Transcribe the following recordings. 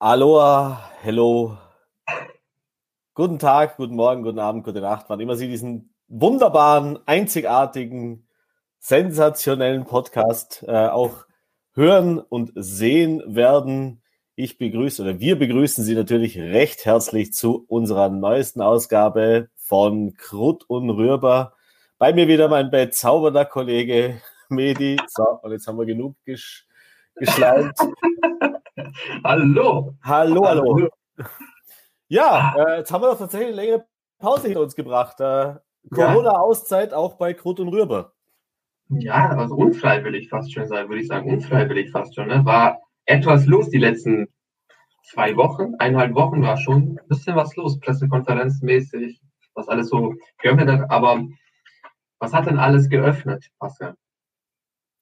Aloha, hello. Guten Tag, guten Morgen, guten Abend, gute Nacht, wann immer Sie diesen wunderbaren, einzigartigen, sensationellen Podcast äh, auch hören und sehen werden. Ich begrüße oder wir begrüßen Sie natürlich recht herzlich zu unserer neuesten Ausgabe von Krut und Rührbar. Bei mir wieder mein bezaubernder Kollege Medi. So, und jetzt haben wir genug gesch geschleimt. hallo. Hallo, hallo. Ja, äh, jetzt haben wir doch tatsächlich eine längere Pause hinter uns gebracht. Äh, Corona-Auszeit auch bei Krut und Rührbar. Ja, also unfreiwillig fast schon, würde ich sagen. Unfreiwillig fast schon. Ne? War etwas los die letzten zwei Wochen, eineinhalb Wochen war schon ein bisschen was los, Pressekonferenzmäßig, was alles so geöffnet hat. Aber was hat denn alles geöffnet, Pascal?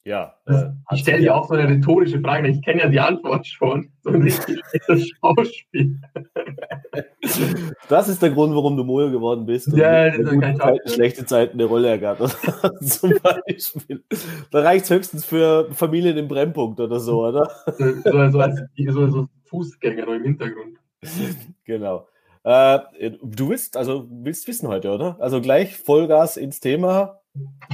Ja. Äh, ich stelle dir auch so eine rhetorische Frage, ich kenne ja die Antwort schon. So ein richtig schlechtes Schauspiel. Das ist der Grund, warum du Mojo geworden bist. Ja, das ist kein Zeiten, schlechte Zeiten eine Rolle ergattert. Zum Beispiel. Da reicht es höchstens für Familien im Brennpunkt oder so, oder? So, so als so, so Fußgänger im Hintergrund. Genau. Äh, du willst, also willst wissen heute, oder? Also gleich Vollgas ins Thema.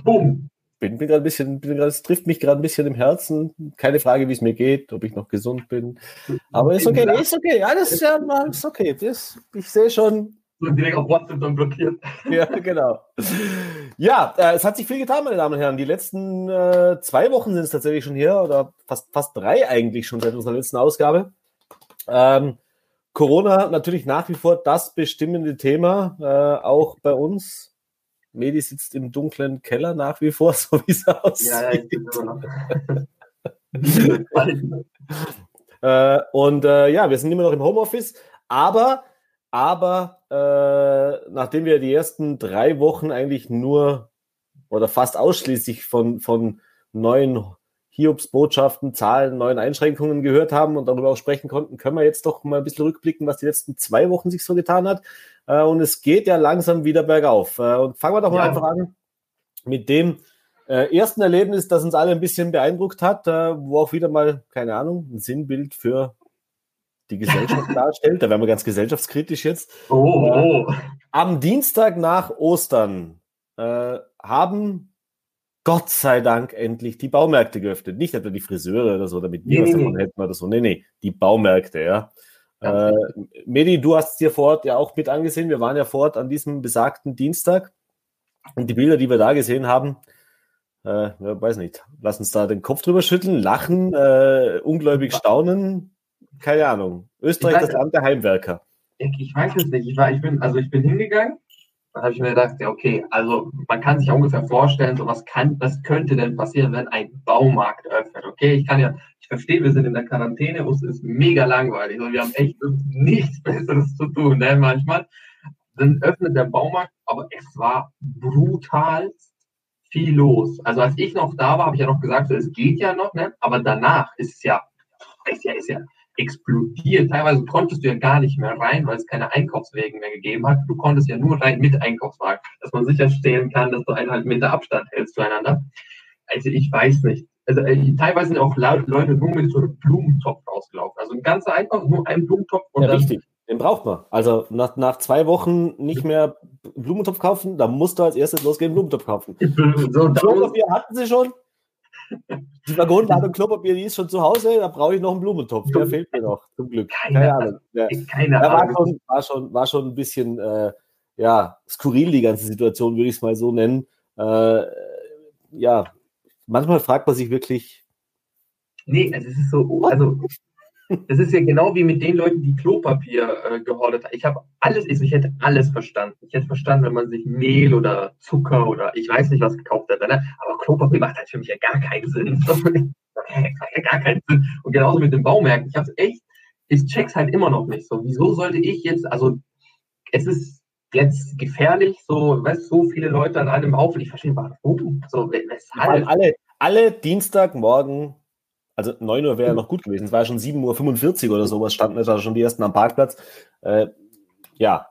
Boom bin, bin gerade ein bisschen, bin grad, es trifft mich gerade ein bisschen im Herzen. Keine Frage, wie es mir geht, ob ich noch gesund bin. Aber ist okay, ist okay. Alles ja, ist okay. Das, ich sehe schon. direkt auf WhatsApp dann blockiert. Ja, genau. Ja, äh, es hat sich viel getan, meine Damen und Herren. Die letzten äh, zwei Wochen sind es tatsächlich schon hier, oder fast, fast drei eigentlich schon seit unserer letzten Ausgabe. Ähm, Corona natürlich nach wie vor das bestimmende Thema, äh, auch bei uns Medi sitzt im dunklen Keller nach wie vor, so wie es aussieht. Ja, ja, ich bin immer noch. äh, und äh, ja, wir sind immer noch im Homeoffice, aber, aber äh, nachdem wir die ersten drei Wochen eigentlich nur oder fast ausschließlich von, von neuen Hiobs-Botschaften, Zahlen, neuen Einschränkungen gehört haben und darüber auch sprechen konnten, können wir jetzt doch mal ein bisschen rückblicken, was die letzten zwei Wochen sich so getan hat. Äh, und es geht ja langsam wieder bergauf. Äh, und fangen wir doch mal ja. einfach an mit dem äh, ersten Erlebnis, das uns alle ein bisschen beeindruckt hat, wo auch wieder mal, keine Ahnung, ein Sinnbild für die Gesellschaft darstellt. Da werden wir ganz gesellschaftskritisch jetzt. Oh, oh. Am Dienstag nach Ostern haben Gott sei Dank endlich die Baumärkte geöffnet. Nicht etwa die Friseure oder so, damit wir nee, was davon nee. hätten oder so. Nee, nee, die Baumärkte, ja. Äh, Medi, du hast es dir vor Ort ja auch mit angesehen. Wir waren ja vor Ort an diesem besagten Dienstag. Und die Bilder, die wir da gesehen haben, äh, ja, weiß nicht, lass uns da den Kopf drüber schütteln, lachen, äh, ungläubig staunen, keine Ahnung. Österreich, weiß, das Land der Heimwerker. Ich, ich, weiß es nicht. Ich, war, ich, bin, also ich bin hingegangen, dann habe ich mir gedacht, ja, okay, also man kann sich ungefähr vorstellen, so was kann, was könnte denn passieren, wenn ein Baumarkt öffnet. Okay, ich kann ja verstehe, wir sind in der Quarantäne es ist mega langweilig und wir haben echt nichts Besseres zu tun, ne, manchmal. Dann öffnet der Baumarkt, aber es war brutal viel los. Also als ich noch da war, habe ich ja noch gesagt, so, es geht ja noch, ne? aber danach ist es ja, ist ja, ist ja explodiert. Teilweise konntest du ja gar nicht mehr rein, weil es keine Einkaufswegen mehr gegeben hat. Du konntest ja nur rein mit Einkaufswagen, dass man sicherstellen kann, dass du eineinhalb Meter Abstand hältst zueinander. Also ich weiß nicht also äh, teilweise sind auch Leute nur mit so einem Blumentopf rausgelaufen. Also ein ganzer einfach nur ein Blumentopf und ja, dann. Richtig. Den braucht man. Also nach, nach zwei Wochen nicht mehr Blumentopf kaufen, da musst du als erstes losgehen, Blumentopf kaufen. so, Klopapier hatten sie schon. Die Waggonladung Klopapier, die ist schon zu Hause, da brauche ich noch einen Blumentopf. Der fehlt mir noch, zum Glück. Keine, keine Ahnung. Ja. Keine Ahnung. War schon, war, schon, war schon ein bisschen äh, ja, skurril, die ganze Situation, würde ich es mal so nennen. Äh, ja, manchmal fragt man sich wirklich. Nee, es ist so, also das ist ja genau wie mit den Leuten, die Klopapier äh, gehortet haben. Ich habe alles, ich, ich hätte alles verstanden. Ich hätte verstanden, wenn man sich Mehl oder Zucker oder ich weiß nicht was gekauft hat. Ne? Aber Klopapier macht halt für mich ja gar keinen Sinn. das macht ja gar keinen Sinn. Und genauso mit den Baumärkten. Ich habe es echt, ich check's halt immer noch nicht so. Wieso sollte ich jetzt, also es ist jetzt gefährlich, so, weißt so viele Leute an einem Haufen. Ich verstehe warum. So, weshalb? Alle, alle Dienstagmorgen, also 9 Uhr wäre ja noch gut gewesen, es war ja schon 7.45 Uhr oder sowas, standen da schon die ersten am Parkplatz. Äh, ja,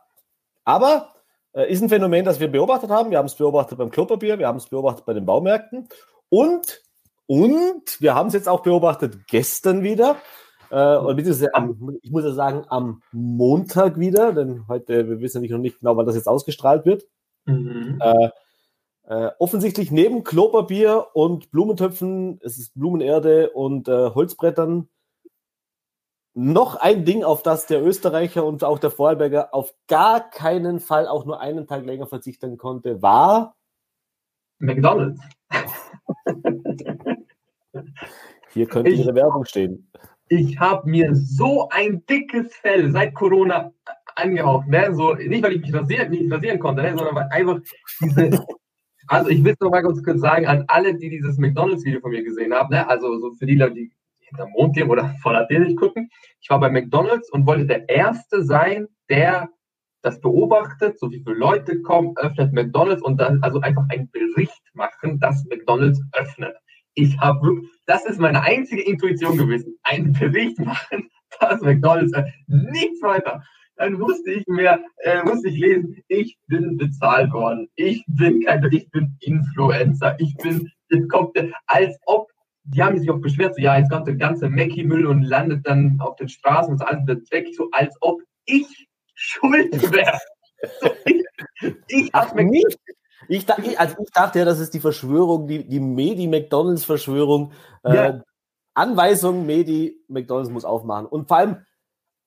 aber äh, ist ein Phänomen, das wir beobachtet haben. Wir haben es beobachtet beim Klopapier, wir haben es beobachtet bei den Baumärkten und, und wir haben es jetzt auch beobachtet gestern wieder Äh, und am, ich muss ja sagen, am Montag wieder, denn heute, wir wissen ja noch nicht genau, wann das jetzt ausgestrahlt wird. Mhm. Äh, äh, offensichtlich neben Klopapier und Blumentöpfen, es ist Blumenerde und äh, Holzbrettern, noch ein Ding, auf das der Österreicher und auch der Vorarlberger auf gar keinen Fall auch nur einen Tag länger verzichten konnte, war McDonalds. Hier könnte ich, Ihre Werbung stehen. Ich habe mir so ein dickes Fell seit Corona angehaucht. Ne? So, nicht, weil ich mich rasieren, nicht rasieren konnte, ne? sondern weil einfach diese. Also ich will es noch mal ganz kurz sagen an alle, die dieses McDonalds-Video von mir gesehen haben. Ne? Also so für die Leute, die hinterm Mond leben oder vor der Tele gucken. Ich war bei McDonalds und wollte der Erste sein, der das beobachtet, so wie viele Leute kommen, öffnet McDonalds und dann also einfach einen Bericht machen, dass McDonalds öffnet. Ich habe das ist meine einzige Intuition gewesen, einen Bericht machen, dass McDonalds öffnet. Nichts weiter. Dann musste ich mir, äh, musste ich lesen, ich bin bezahlt worden. Ich bin kein, ich bin Influencer. Ich bin, jetzt kommt, als ob die haben sich auch beschwert, so ja, jetzt kommt der ganze Mackie-Müll und landet dann auf den Straßen und so alles wird weg, so als ob ich schuld wäre. So, ich ich habe nicht. Ich, also ich dachte ja, das ist die Verschwörung, die, die Medi-McDonalds-Verschwörung. Äh, ja. Anweisung, Medi, McDonalds muss aufmachen. Und vor allem,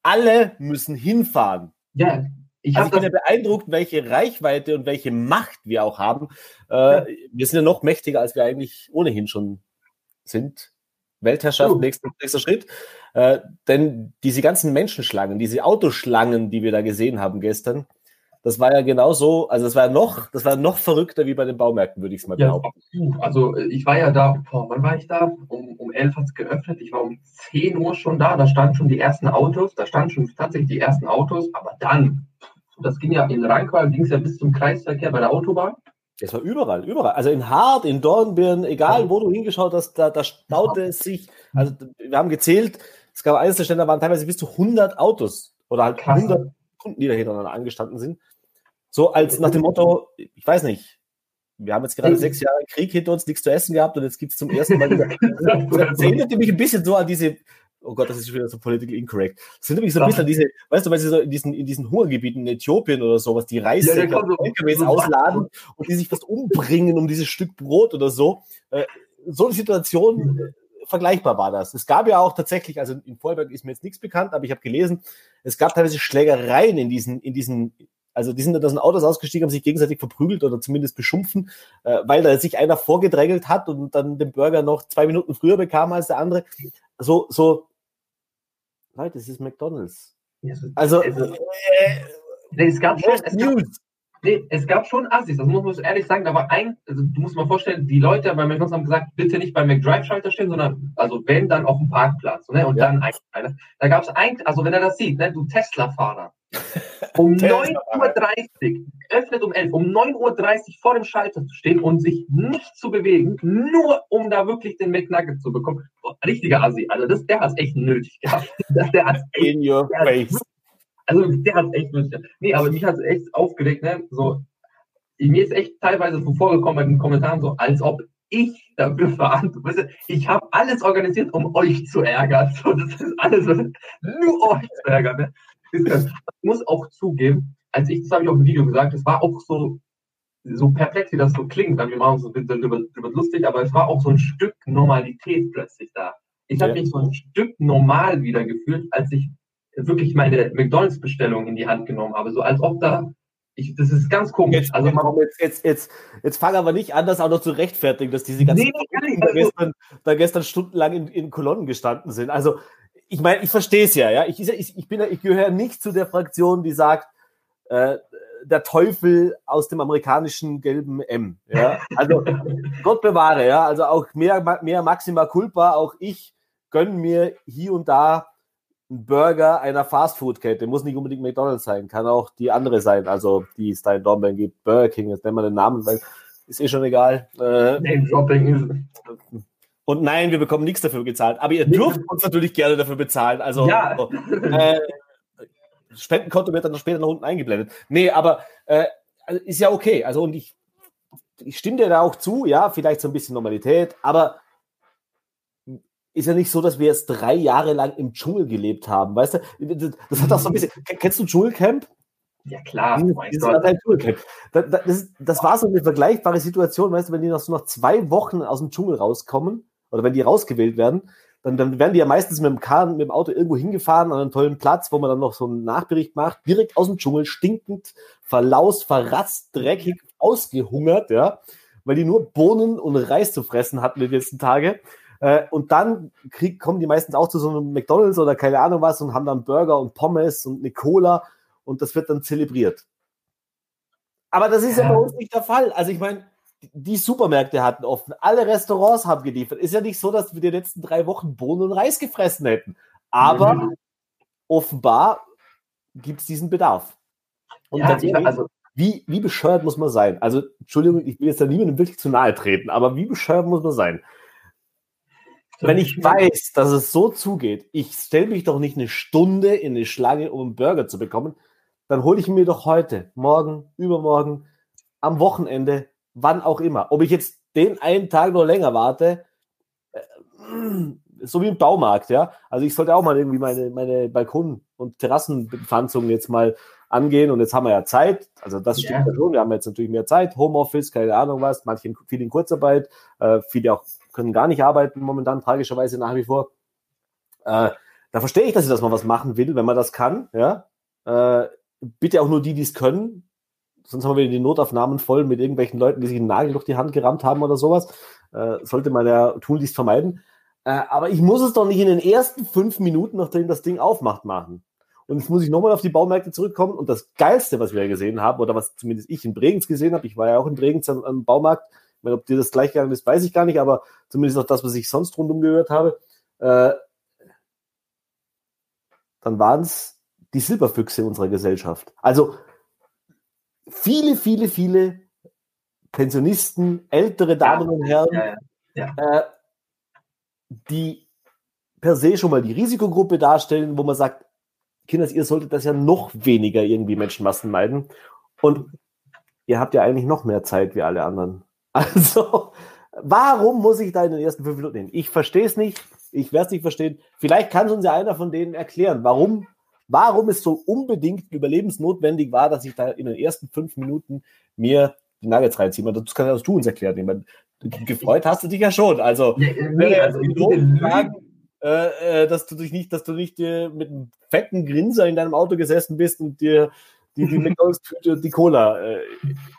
alle müssen hinfahren. Ja, ich, also ich bin ja beeindruckt, welche Reichweite und welche Macht wir auch haben. Äh, ja. Wir sind ja noch mächtiger, als wir eigentlich ohnehin schon sind. Weltherrschaft, nächster, nächster Schritt. Äh, denn diese ganzen Menschenschlangen, diese Autoschlangen, die wir da gesehen haben gestern, das war ja genauso, also das war ja noch, das war noch verrückter wie bei den Baumärkten, würde ich es mal ja, behaupten. Also äh, ich war ja da, boah, wann war ich da? Um, um 11 hat es geöffnet, ich war um 10 Uhr schon da, da standen schon die ersten Autos, da standen schon tatsächlich die ersten Autos, aber dann, das ging ja in Rheinqual, ging es ja bis zum Kreisverkehr bei der Autobahn. Das war überall, überall. Also in Hart, in Dornbirn, egal wo du hingeschaut hast, da, da staute es sich. Also wir haben gezählt, es gab eines der Stellen, da waren teilweise bis zu 100 Autos oder halt Krass. 100 Kunden, die da hintereinander angestanden sind. So als nach dem Motto, ich weiß nicht, wir haben jetzt gerade sechs Jahre Krieg hinter uns, nichts zu essen gehabt und jetzt gibt es zum ersten Mal wieder. Das erinnert mich ein bisschen so an diese oh Gott, das ist schon wieder so political incorrect. Das sind nämlich so ein bisschen diese, weißt du, weil sie so in diesen, in diesen Hungergebieten in Äthiopien oder sowas, die Reis ja, so, LKWs so ausladen und die sich fast umbringen um dieses Stück Brot oder so. Äh, so eine Situation, äh, vergleichbar war das. Es gab ja auch tatsächlich, also in Vorberg ist mir jetzt nichts bekannt, aber ich habe gelesen, es gab teilweise Schlägereien in diesen, in diesen, also die sind aus den Autos ausgestiegen, haben sich gegenseitig verprügelt oder zumindest beschumpfen, äh, weil da sich einer vorgedrängelt hat und dann den Burger noch zwei Minuten früher bekam als der andere. So, so Leute, es ist McDonalds. Also, also äh, es gab schon, es gab, nee, es gab schon Assis, das muss man ehrlich sagen, da war ein, also du musst mal vorstellen, die Leute bei McDonalds haben gesagt, bitte nicht beim McDrive-Schalter stehen, sondern, also wenn, dann auf dem Parkplatz, ne, und ja. dann ein, da gab es ein, also wenn er das sieht, ne, du Tesla-Fahrer, um 9.30 Uhr, öffnet um 11 um 9.30 Uhr vor dem Schalter zu stehen und sich nicht zu bewegen, nur um da wirklich den McNugget zu bekommen. Boah, richtiger Assi. Also das, der hat es echt nötig gehabt. der hat's echt, In your face. Also der hat es echt gehabt. Nee, aber mich hat es echt aufgeregt, ne? So, mir ist echt teilweise so vorgekommen bei den Kommentaren so, als ob ich dafür verantwortlich bin. Ich habe alles organisiert, um euch zu ärgern. So, das ist alles, nur euch zu ärgern. Ne? Ich muss auch zugeben, als ich, das habe ich auf dem Video gesagt, es war auch so, so perplex, wie das so klingt, weil wir machen uns darüber, darüber lustig, aber es war auch so ein Stück Normalität plötzlich da. Ich habe mich so ein Stück normal wieder gefühlt, als ich wirklich meine McDonalds-Bestellung in die Hand genommen habe. So als ob da ich, das ist ganz komisch. Jetzt, also jetzt, jetzt, jetzt, jetzt fangen aber nicht an, das auch noch zu rechtfertigen, dass diese ganzen nee, da, gestern, da gestern stundenlang in, in Kolonnen gestanden sind. Also ich meine, ich verstehe es ja, ja. Ich, ich, ich, bin, ich gehöre nicht zu der Fraktion, die sagt, äh, der Teufel aus dem amerikanischen gelben M. Ja? Also Gott bewahre, ja. Also auch mehr, mehr Maxima Culpa, auch ich gönne mir hier und da einen Burger einer Fastfood-Kette. Muss nicht unbedingt McDonalds sein, kann auch die andere sein, also die es da in Dornbirn gibt. Burger King, jetzt nennen wir den Namen, weil ist eh schon egal. Äh, Name-Dropping ist. Und nein, wir bekommen nichts dafür gezahlt. Aber ihr dürft uns natürlich gerne dafür bezahlen. Also ja. äh, Spendenkonto wird dann später noch unten eingeblendet. Nee, aber äh, also ist ja okay. Also und ich, ich stimme dir da auch zu, ja, vielleicht so ein bisschen Normalität, aber ist ja nicht so, dass wir jetzt drei Jahre lang im Dschungel gelebt haben, weißt du? Das hat auch so ein bisschen. Kennst du Dschungelcamp? Ja, klar. Dieses, mein dieses Gott. Das, das, das war so eine vergleichbare Situation, weißt du, wenn die noch so nach zwei Wochen aus dem Dschungel rauskommen oder wenn die rausgewählt werden, dann, dann werden die ja meistens mit dem Kahn, mit dem Auto irgendwo hingefahren an einen tollen Platz, wo man dann noch so einen Nachbericht macht, direkt aus dem Dschungel, stinkend, verlaust, verratzt, dreckig, ausgehungert, ja, weil die nur Bohnen und Reis zu fressen hatten die letzten Tage. Äh, und dann krieg, kommen die meistens auch zu so einem McDonalds oder keine Ahnung was und haben dann Burger und Pommes und eine Cola und das wird dann zelebriert. Aber das ist ja, ja bei uns nicht der Fall. Also ich meine, die Supermärkte hatten offen, alle Restaurants haben geliefert. Ist ja nicht so, dass wir die letzten drei Wochen Bohnen und Reis gefressen hätten. Aber mhm. offenbar gibt es diesen Bedarf. Und ja, ich, also, wie, wie bescheuert muss man sein? Also, Entschuldigung, ich will jetzt da niemandem wirklich zu nahe treten, aber wie bescheuert muss man sein? Wenn ich weiß, dass es so zugeht, ich stelle mich doch nicht eine Stunde in eine Schlange, um einen Burger zu bekommen, dann hole ich mir doch heute, morgen, übermorgen, am Wochenende, wann auch immer. Ob ich jetzt den einen Tag noch länger warte, äh, so wie im Baumarkt, ja. Also ich sollte auch mal irgendwie meine, meine Balkon- und Terrassenbepflanzung jetzt mal angehen und jetzt haben wir ja Zeit. Also das stimmt ja, ja schon. Wir haben jetzt natürlich mehr Zeit, Homeoffice, keine Ahnung was, manche viele in Kurzarbeit, äh, viele auch können gar nicht arbeiten momentan, tragischerweise nach wie vor. Äh, da verstehe ich, dass ich das mal was machen will, wenn man das kann, ja. Äh, bitte auch nur die, die es können. Sonst haben wir die Notaufnahmen voll mit irgendwelchen Leuten, die sich einen Nagel durch die Hand gerammt haben oder sowas. Äh, sollte man ja tun, dies vermeiden. Äh, aber ich muss es doch nicht in den ersten fünf Minuten, nachdem das Ding aufmacht, machen. Und jetzt muss ich nochmal auf die Baumärkte zurückkommen. Und das Geilste, was wir gesehen haben, oder was zumindest ich in Bregenz gesehen habe, ich war ja auch in Bregenz am, am Baumarkt, meine, ob dir das gleich gegangen ist, weiß ich gar nicht, aber zumindest auch das, was ich sonst rundum gehört habe, äh, dann waren es die Silberfüchse unserer Gesellschaft. Also viele, viele, viele Pensionisten, ältere Damen und Herren, ja, ja, äh, die per se schon mal die Risikogruppe darstellen, wo man sagt, Kinders, ihr solltet das ja noch weniger irgendwie Menschenmassen meiden. Und ihr habt ja eigentlich noch mehr Zeit wie alle anderen. Also, warum muss ich da in den ersten fünf Minuten hin? Ich verstehe es nicht. Ich werde es nicht verstehen. Vielleicht kann es uns ja einer von denen erklären, warum, warum es so unbedingt überlebensnotwendig war, dass ich da in den ersten fünf Minuten mir die Nuggets reinziehe. Das kann ja du uns erklären. Ich meine, gefreut hast du dich ja schon. Also, nee, also sagen, äh, äh, dass du dich nicht, dass du nicht äh, mit einem fetten Grinser in deinem Auto gesessen bist und dir die, die McDonalds-Tüte die Cola äh,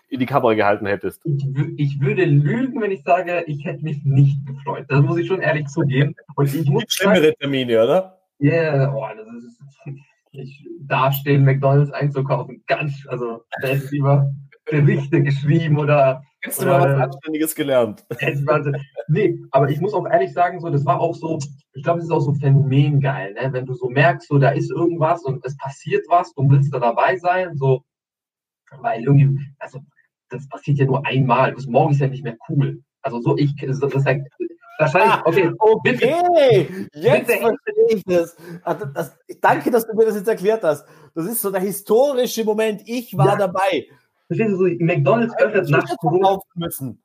in die Kamera gehalten hättest. Ich, ich, würde lügen, wenn ich sage, ich hätte mich nicht gefreut. Das muss ich schon ehrlich zugeben. Und ich muss schlimmere Termine, oder? Ja, yeah, oh, das ist ich dastehen, McDonalds einzukaufen. Ganz, also da ist lieber Berichte geschrieben oder. Hättest du mal was Anständiges gelernt? nee, aber ich muss auch ehrlich sagen, so, das war auch so, ich glaube, es ist auch so phänomengeil, ne? wenn du so merkst, so, da ist irgendwas und es passiert was, du willst da dabei sein, so, weil irgendwie, also, das passiert ja nur einmal, bis morgen ist ja nicht mehr cool. Also, so, ich, das ist halt, wahrscheinlich, ah, okay, okay, bitte, jetzt bitte. verstehe ich das. Also, das. Danke, dass du mir das jetzt erklärt hast. Das ist so der historische Moment, ich war ja. dabei. Verstehst du, so, McDonalds öffnet nach Corona. müssen.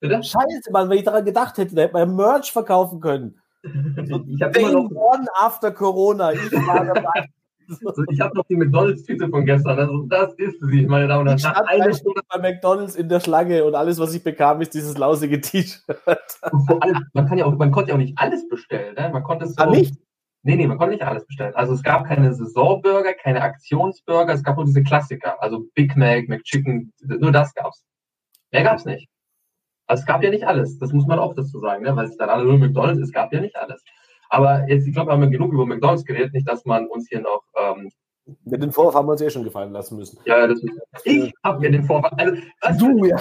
Bitte? Scheiße, Mann, wenn ich daran gedacht hätte, hätte man Merch verkaufen können. ich habe immer noch One after Corona. Ich war dabei. ich habe noch die McDonalds-Tüte von gestern. Also das ist sie, meine Damen und Herren. Ich stand eine Stunde bei McDonalds in der Schlange und alles, was ich bekam, ist dieses lausige T-Shirt. Vor allem, man kann ja auch, man konnte ja auch nicht alles bestellen. Ne? Man konnte es so, ah, nicht? Nee, nee, man konnte nicht alles bestellen. Also es gab keine Saisonburger, keine Aktionsburger, es gab nur diese Klassiker. Also Big Mac, McChicken, nur das gab's. Mehr gab's nicht. Also es gab ja nicht alles. Das muss man auch dazu sagen, ne? weil es dann alle nur McDonalds, es gab ja nicht alles. Aber jetzt, ich glaube, wir haben genug über McDonalds geredet, nicht, dass man uns hier noch. Ähm, Mit dem Vorwurf haben wir uns eh schon gefallen lassen müssen. Ja, das ist, ich habe mir den Vorwurf. Also, du, ja.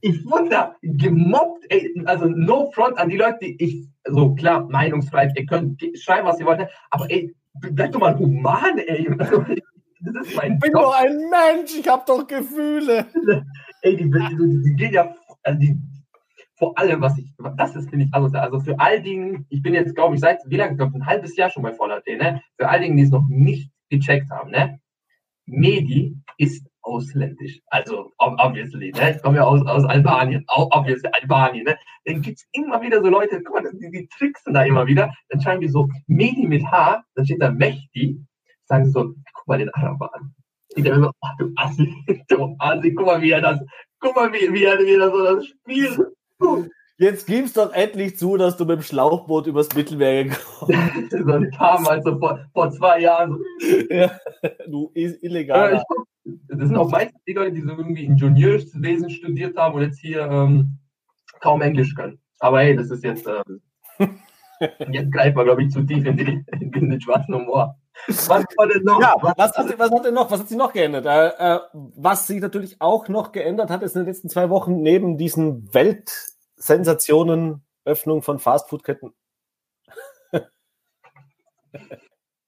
Ich wurde gemobbt, ey, also no front an die Leute, die ich, so klar, Meinungsfreiheit, ihr könnt schreiben, was ihr wollt, aber ey, bleib doch mal human, ey. ich bin Job. doch ein Mensch, ich habe doch Gefühle. ey, die, die, die gehen ja, also die, vor allem, was ich, das ist, finde ich, also, also für all Dingen, ich bin jetzt, glaube ich, seit, wie lange, ich glaube, ein halbes Jahr schon bei Voller.de, ne? Für all Dingen, die es noch nicht gecheckt haben, ne? Medi ist ausländisch. Also, obviously, ne? Ich komme ja aus, aus Albanien, obviously, Albanien, ne? Dann gibt es immer wieder so Leute, guck mal, die, die tricksen da immer wieder. Dann schreiben die so, Medi mit H, dann steht da Mehdi, sagen sie so, guck mal den Araber an. Ich denke so, oh, du Assi, du Assi, guck mal, wie er das, guck mal, wie, wie er, wie er so das Spiel. Jetzt gib's doch endlich zu, dass du mit dem Schlauchboot übers Mittelmeer gekommen bist. so ein paar Mal so vor, vor zwei Jahren. ja, du illegal. Das sind auch meistens die Leute, die so irgendwie Ingenieurswesen studiert haben und jetzt hier ähm, kaum Englisch können. Aber hey, das ist jetzt, ähm, jetzt greifen wir, glaube ich, zu tief in, die, in den schwarzen Humor. Was war denn noch? Ja, was, hat, was hat denn noch? Was hat sich noch geändert? Äh, äh, was sich natürlich auch noch geändert hat, ist in den letzten zwei Wochen neben diesen Weltsensationen, Öffnung von Fastfood-Ketten.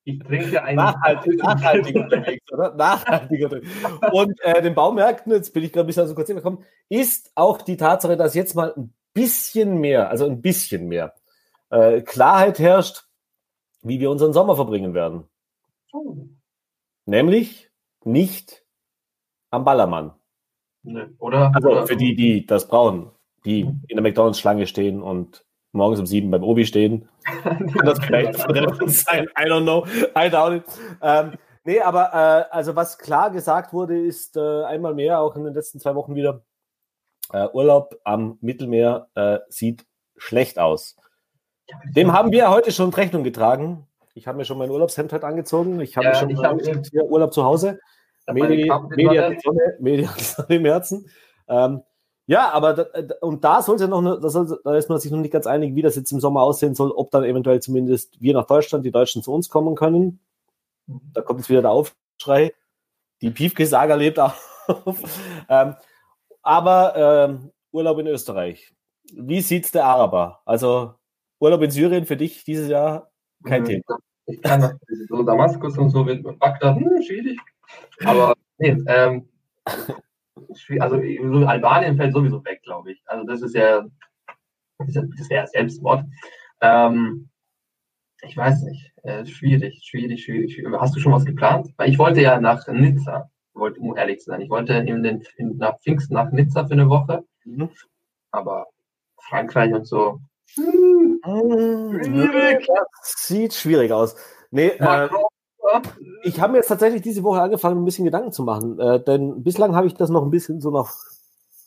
Ich trinke einen Nachhaltig, nachhaltiger unterwegs, oder? Nachhaltiger Und äh, den Baumärkten, jetzt bin ich gerade ein bisschen so kurz hingekommen, ist auch die Tatsache, dass jetzt mal ein bisschen mehr, also ein bisschen mehr äh, Klarheit herrscht, wie wir unseren Sommer verbringen werden. Oh. Nämlich nicht am Ballermann. Nee, oder? Also oder, für die, die das brauchen, die in der McDonalds-Schlange stehen und morgens um sieben beim Obi stehen. Kann das vielleicht von sein? I don't know. I doubt it. Ähm, nee, aber äh, also was klar gesagt wurde, ist äh, einmal mehr, auch in den letzten zwei Wochen wieder, äh, Urlaub am Mittelmeer äh, sieht schlecht aus. Dem haben wir heute schon Rechnung getragen. Ich habe mir schon mein Urlaubshemd heute angezogen. Ich habe ja, schon ich hab Urlaub zu Hause. Media, Media, Sonne, Media Sonne im Herzen. Ähm, ja, aber da, und da sollte ja noch, da, soll, da ist man sich noch nicht ganz einig, wie das jetzt im Sommer aussehen soll, ob dann eventuell zumindest wir nach Deutschland, die Deutschen zu uns kommen können. Da kommt jetzt wieder der Aufschrei. Die Piefke-Saga lebt auf. ähm, aber ähm, Urlaub in Österreich. Wie sieht's der Araber? Also Urlaub in Syrien für dich dieses Jahr kein mhm. Thema. Ich kann das, so Damaskus und so mit Bagdad, hm, schwierig. Aber nee, ähm, also so Albanien fällt sowieso weg, glaube ich. Also das ist ja, das wäre Selbstmord. Ähm, ich weiß nicht. Äh, schwierig, schwierig, schwierig, Hast du schon was geplant? Weil ich wollte ja nach Nizza, wollte, um ehrlich zu sein. Ich wollte in den, in, nach Pfingsten nach Nizza für eine Woche. Mhm. Aber Frankreich und so. Hm, schwierig. Das sieht schwierig aus. Nee, äh, ich habe mir jetzt tatsächlich diese Woche angefangen, ein bisschen Gedanken zu machen. Äh, denn bislang habe ich das noch ein bisschen so nach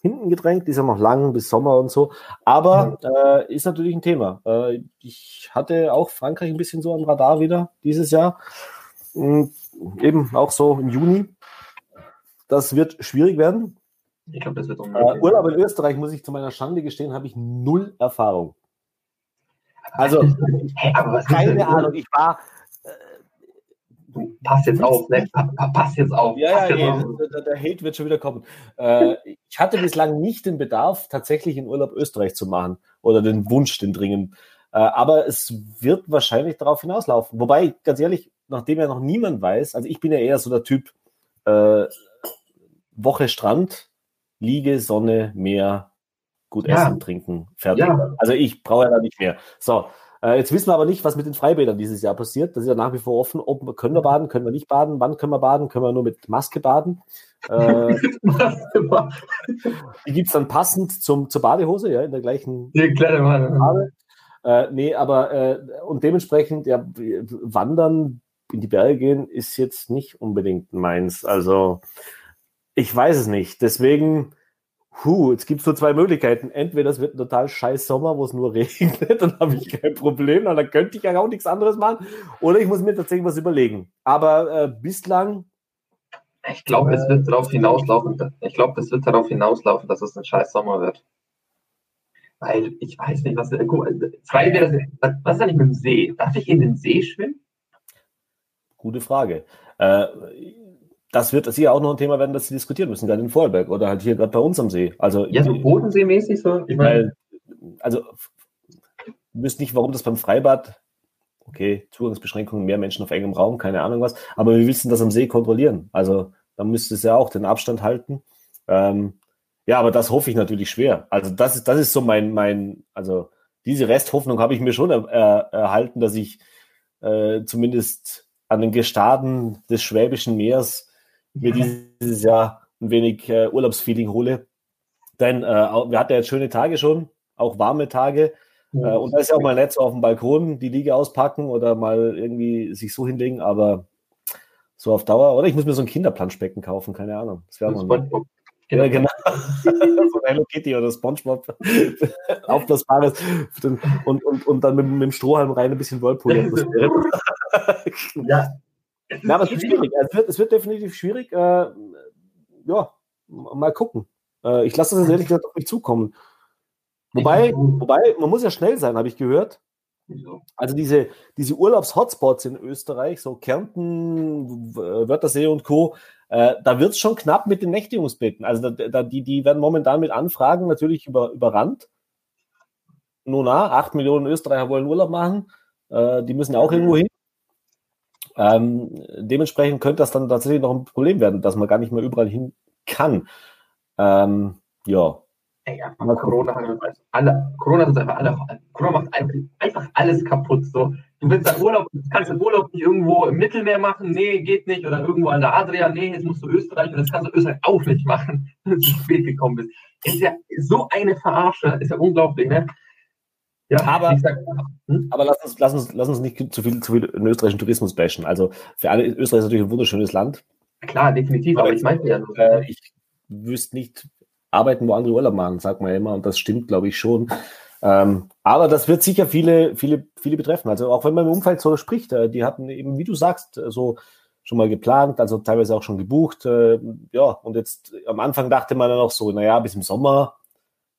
hinten gedrängt, ist ja noch lang bis Sommer und so. Aber äh, ist natürlich ein Thema. Äh, ich hatte auch Frankreich ein bisschen so am Radar wieder dieses Jahr. Und eben auch so im Juni. Das wird schwierig werden. Ich glaube, das wird Äh, Urlaub in Österreich, muss ich zu meiner Schande gestehen, habe ich null Erfahrung. Also, hey, keine Ahnung. Ich war pass jetzt auf, ne? pass jetzt auf. Ja, ja, ja der, der, Hate wird schon wieder kommen. Äh, ich hatte bislang nicht den Bedarf, tatsächlich in Urlaub Österreich zu machen oder den Wunsch, den dringend. Äh, aber es wird wahrscheinlich darauf hinauslaufen. Wobei, ganz ehrlich, nachdem ja noch niemand weiß, also ich bin ja eher so der Typ äh, Woche Strand, Liege, Sonne, Meer, gut ja. essen, trinken, fertig. Ja. Also ich brauche ja da nicht mehr. So, jetzt wissen wir aber nicht, was mit den Freibädern dieses Jahr passiert. Das ist ja nach wie vor offen. Ob, können wir baden, können wir nicht baden? Wann können wir baden? Können wir nur mit Maske baden? Äh, die gibt es dann passend zum, zur Badehose, ja, in der gleichen Farbe. Äh, nee, aber äh, und dementsprechend, ja, wandern in die Berge gehen ist jetzt nicht unbedingt meins. Also ich weiß es nicht. Deswegen Puh, jetzt gibt es nur zwei Möglichkeiten. Entweder es wird ein total scheiß Sommer, wo es nur regnet, dann habe ich kein Problem, dann könnte ich ja auch nichts anderes machen. Oder ich muss mir tatsächlich was überlegen. Aber äh, bislang. Ich glaube, äh, es wird darauf hinauslaufen. Ich glaube, es wird darauf hinauslaufen, dass es ein scheiß Sommer wird. Weil ich weiß nicht, was. Guck, frei wäre das, was ist eigentlich mit dem See? Darf ich in den See schwimmen? Gute Frage. Äh, das wird sicher auch noch ein Thema werden, das sie diskutieren müssen, gerade in Vorarlberg oder halt hier gerade bei uns am See. Also, ja, so Bodenseemäßig so. Ich meine, also, wisst nicht, warum das beim Freibad, okay, Zugangsbeschränkungen, mehr Menschen auf engem Raum, keine Ahnung was, aber wir wissen das am See kontrollieren. Also, da müsste es ja auch den Abstand halten. Ähm, ja, aber das hoffe ich natürlich schwer. Also, das ist, das ist so mein, mein, also, diese Resthoffnung habe ich mir schon er, er, erhalten, dass ich äh, zumindest an den Gestaden des Schwäbischen Meers mir dieses Jahr ein wenig äh, Urlaubsfeeling hole. Denn äh, wir hatten ja jetzt schöne Tage schon, auch warme Tage. Ja. Äh, und da ist ja auch mal nett so auf dem Balkon die Liege auspacken oder mal irgendwie sich so hinlegen, aber so auf Dauer. Oder ich muss mir so ein Kinderplanschbecken kaufen, keine Ahnung. Das wäre mal. Ja, genau. so ein Hello Kitty oder Spongebob. Aufblasbares. Und, und, und dann mit, mit dem Strohhalm rein ein bisschen Whirlpool. ja. Ja, aber es wird schwierig. Es wird, es wird definitiv schwierig. Äh, ja, mal gucken. Äh, ich lasse das jetzt ehrlich gesagt auf mich zukommen. Wobei, wobei, man muss ja schnell sein, habe ich gehört. Also diese, diese Urlaubs-Hotspots in Österreich, so Kärnten, Wörthersee und Co., äh, da wird es schon knapp mit den Nächtigungsbetten. Also da, da, die, die werden momentan mit Anfragen natürlich über, überrannt. Nun na, acht Millionen Österreicher wollen Urlaub machen. Äh, die müssen ja auch irgendwo hin. Ähm, dementsprechend könnte das dann tatsächlich noch ein Problem werden, dass man gar nicht mehr überall hin kann. Ähm, ja. Ey, einfach Corona hat alle, Corona ist einfach alle, Corona macht einfach alles kaputt. So. Du willst deinen Urlaub, du kannst den Urlaub nicht irgendwo im Mittelmeer machen, nee, geht nicht, oder irgendwo an der Adria, nee, jetzt musst du Österreich und das kannst du Österreich auch nicht machen, wenn du zu spät gekommen bist. Ist ja so eine Verarsche, ist ja unglaublich, ne? Ja, aber, sag, hm? aber lass, uns, lass, uns, lass uns nicht zu viel, zu viel in österreichischen Tourismus bashen. Also für alle, Österreich ist natürlich ein wunderschönes Land. Klar, definitiv, aber, aber ich meinte ja. Äh, ich wüsste nicht, arbeiten, wo andere Urlaub machen, sagt man ja immer, und das stimmt, glaube ich, schon. Ähm, aber das wird sicher viele, viele, viele betreffen. Also auch wenn man im Umfeld so spricht, äh, die hatten eben, wie du sagst, äh, so schon mal geplant, also teilweise auch schon gebucht. Äh, ja, und jetzt am Anfang dachte man dann auch so, naja, bis im Sommer,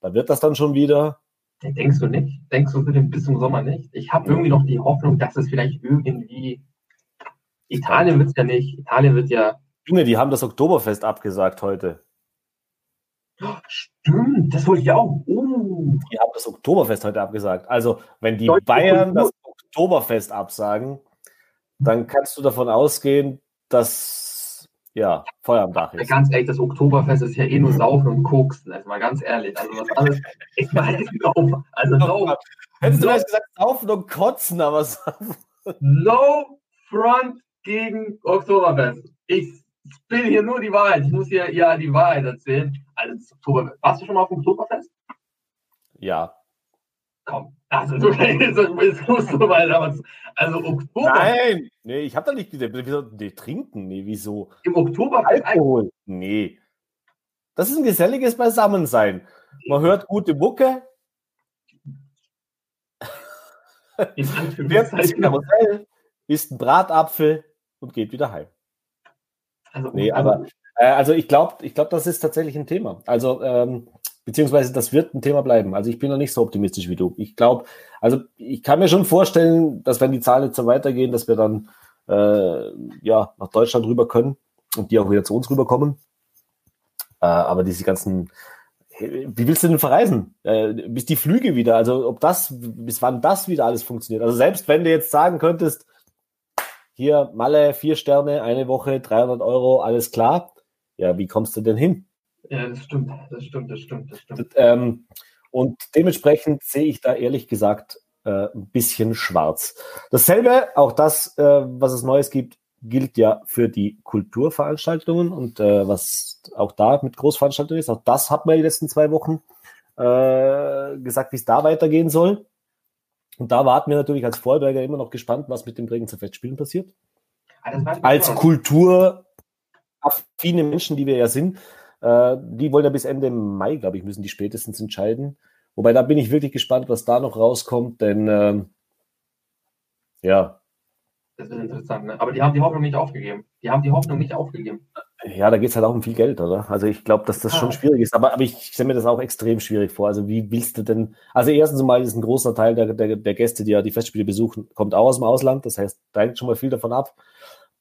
da wird das dann schon wieder. Denkst du nicht? Denkst du bis zum Sommer nicht? Ich habe irgendwie noch die Hoffnung, dass es vielleicht irgendwie. Italien wird es ja nicht. Italien wird ja. Junge, die haben das Oktoberfest abgesagt heute. Stimmt, das wollte ich auch. Uh. Die haben das Oktoberfest heute abgesagt. Also, wenn die Deutsche Bayern das Oktoberfest absagen, dann kannst du davon ausgehen, dass ja, Feuer am Dach ist. Ganz ehrlich, das Oktoberfest ist ja eh nur Saufen und Koksen, also mal ganz ehrlich. Also was alles, ich meine, also no, Hättest du no, gesagt, Saufen und Kotzen, aber No Front gegen Oktoberfest. Ich bin hier nur die Wahrheit. Ich muss hier ja die Wahrheit erzählen. Also. Warst du schon mal auf dem Oktoberfest? Ja. Komm. Also du also Oktober. Nein, nee, ich habe da nicht gesagt, wieso nee, trinken, nee, wieso? Im Oktober Alkohol. Nee. Das ist ein geselliges Beisammensein. Man hört gute Mucke. Wird ein isst einen Bratapfel und geht wieder heim. Also, nee, aber äh, also ich glaube, ich glaube, das ist tatsächlich ein Thema. Also ähm, beziehungsweise das wird ein Thema bleiben. Also ich bin noch nicht so optimistisch wie du. Ich glaube, also ich kann mir schon vorstellen, dass wenn die Zahlen jetzt so weitergehen, dass wir dann äh, ja nach Deutschland rüber können und die auch wieder zu uns rüberkommen. Äh, aber diese ganzen wie willst du denn verreisen? Äh, bis die Flüge wieder, also ob das, bis wann das wieder alles funktioniert. Also selbst wenn du jetzt sagen könntest, hier Malle, vier Sterne, eine Woche, 300 Euro, alles klar. Ja, wie kommst du denn hin? Ja, das stimmt, das stimmt, das stimmt, das stimmt. Ähm, und dementsprechend sehe ich da ehrlich gesagt äh, ein bisschen schwarz. Dasselbe, auch das, äh, was es Neues gibt, gilt ja für die Kulturveranstaltungen und äh, was auch da mit Großveranstaltungen ist. Auch das hat man die letzten zwei Wochen äh, gesagt, wie es da weitergehen soll. Und da warten wir natürlich als Vorberger immer noch gespannt, was mit dem Bregenzer Festspielen passiert. Ah, als kulturaffine Menschen, die wir ja sind, äh, die wollen ja bis Ende Mai, glaube ich, müssen die spätestens entscheiden. Wobei da bin ich wirklich gespannt, was da noch rauskommt, denn äh, ja. Das ist interessant, ne? aber die haben die Hoffnung nicht aufgegeben. Die haben die Hoffnung nicht aufgegeben. Ja, da geht es halt auch um viel Geld, oder? Also ich glaube, dass das ah. schon schwierig ist. Aber, aber ich stelle mir das auch extrem schwierig vor. Also wie willst du denn? Also erstens mal ist ein großer Teil der, der, der Gäste, die ja die Festspiele besuchen, kommt auch aus dem Ausland. Das heißt, da hängt schon mal viel davon ab.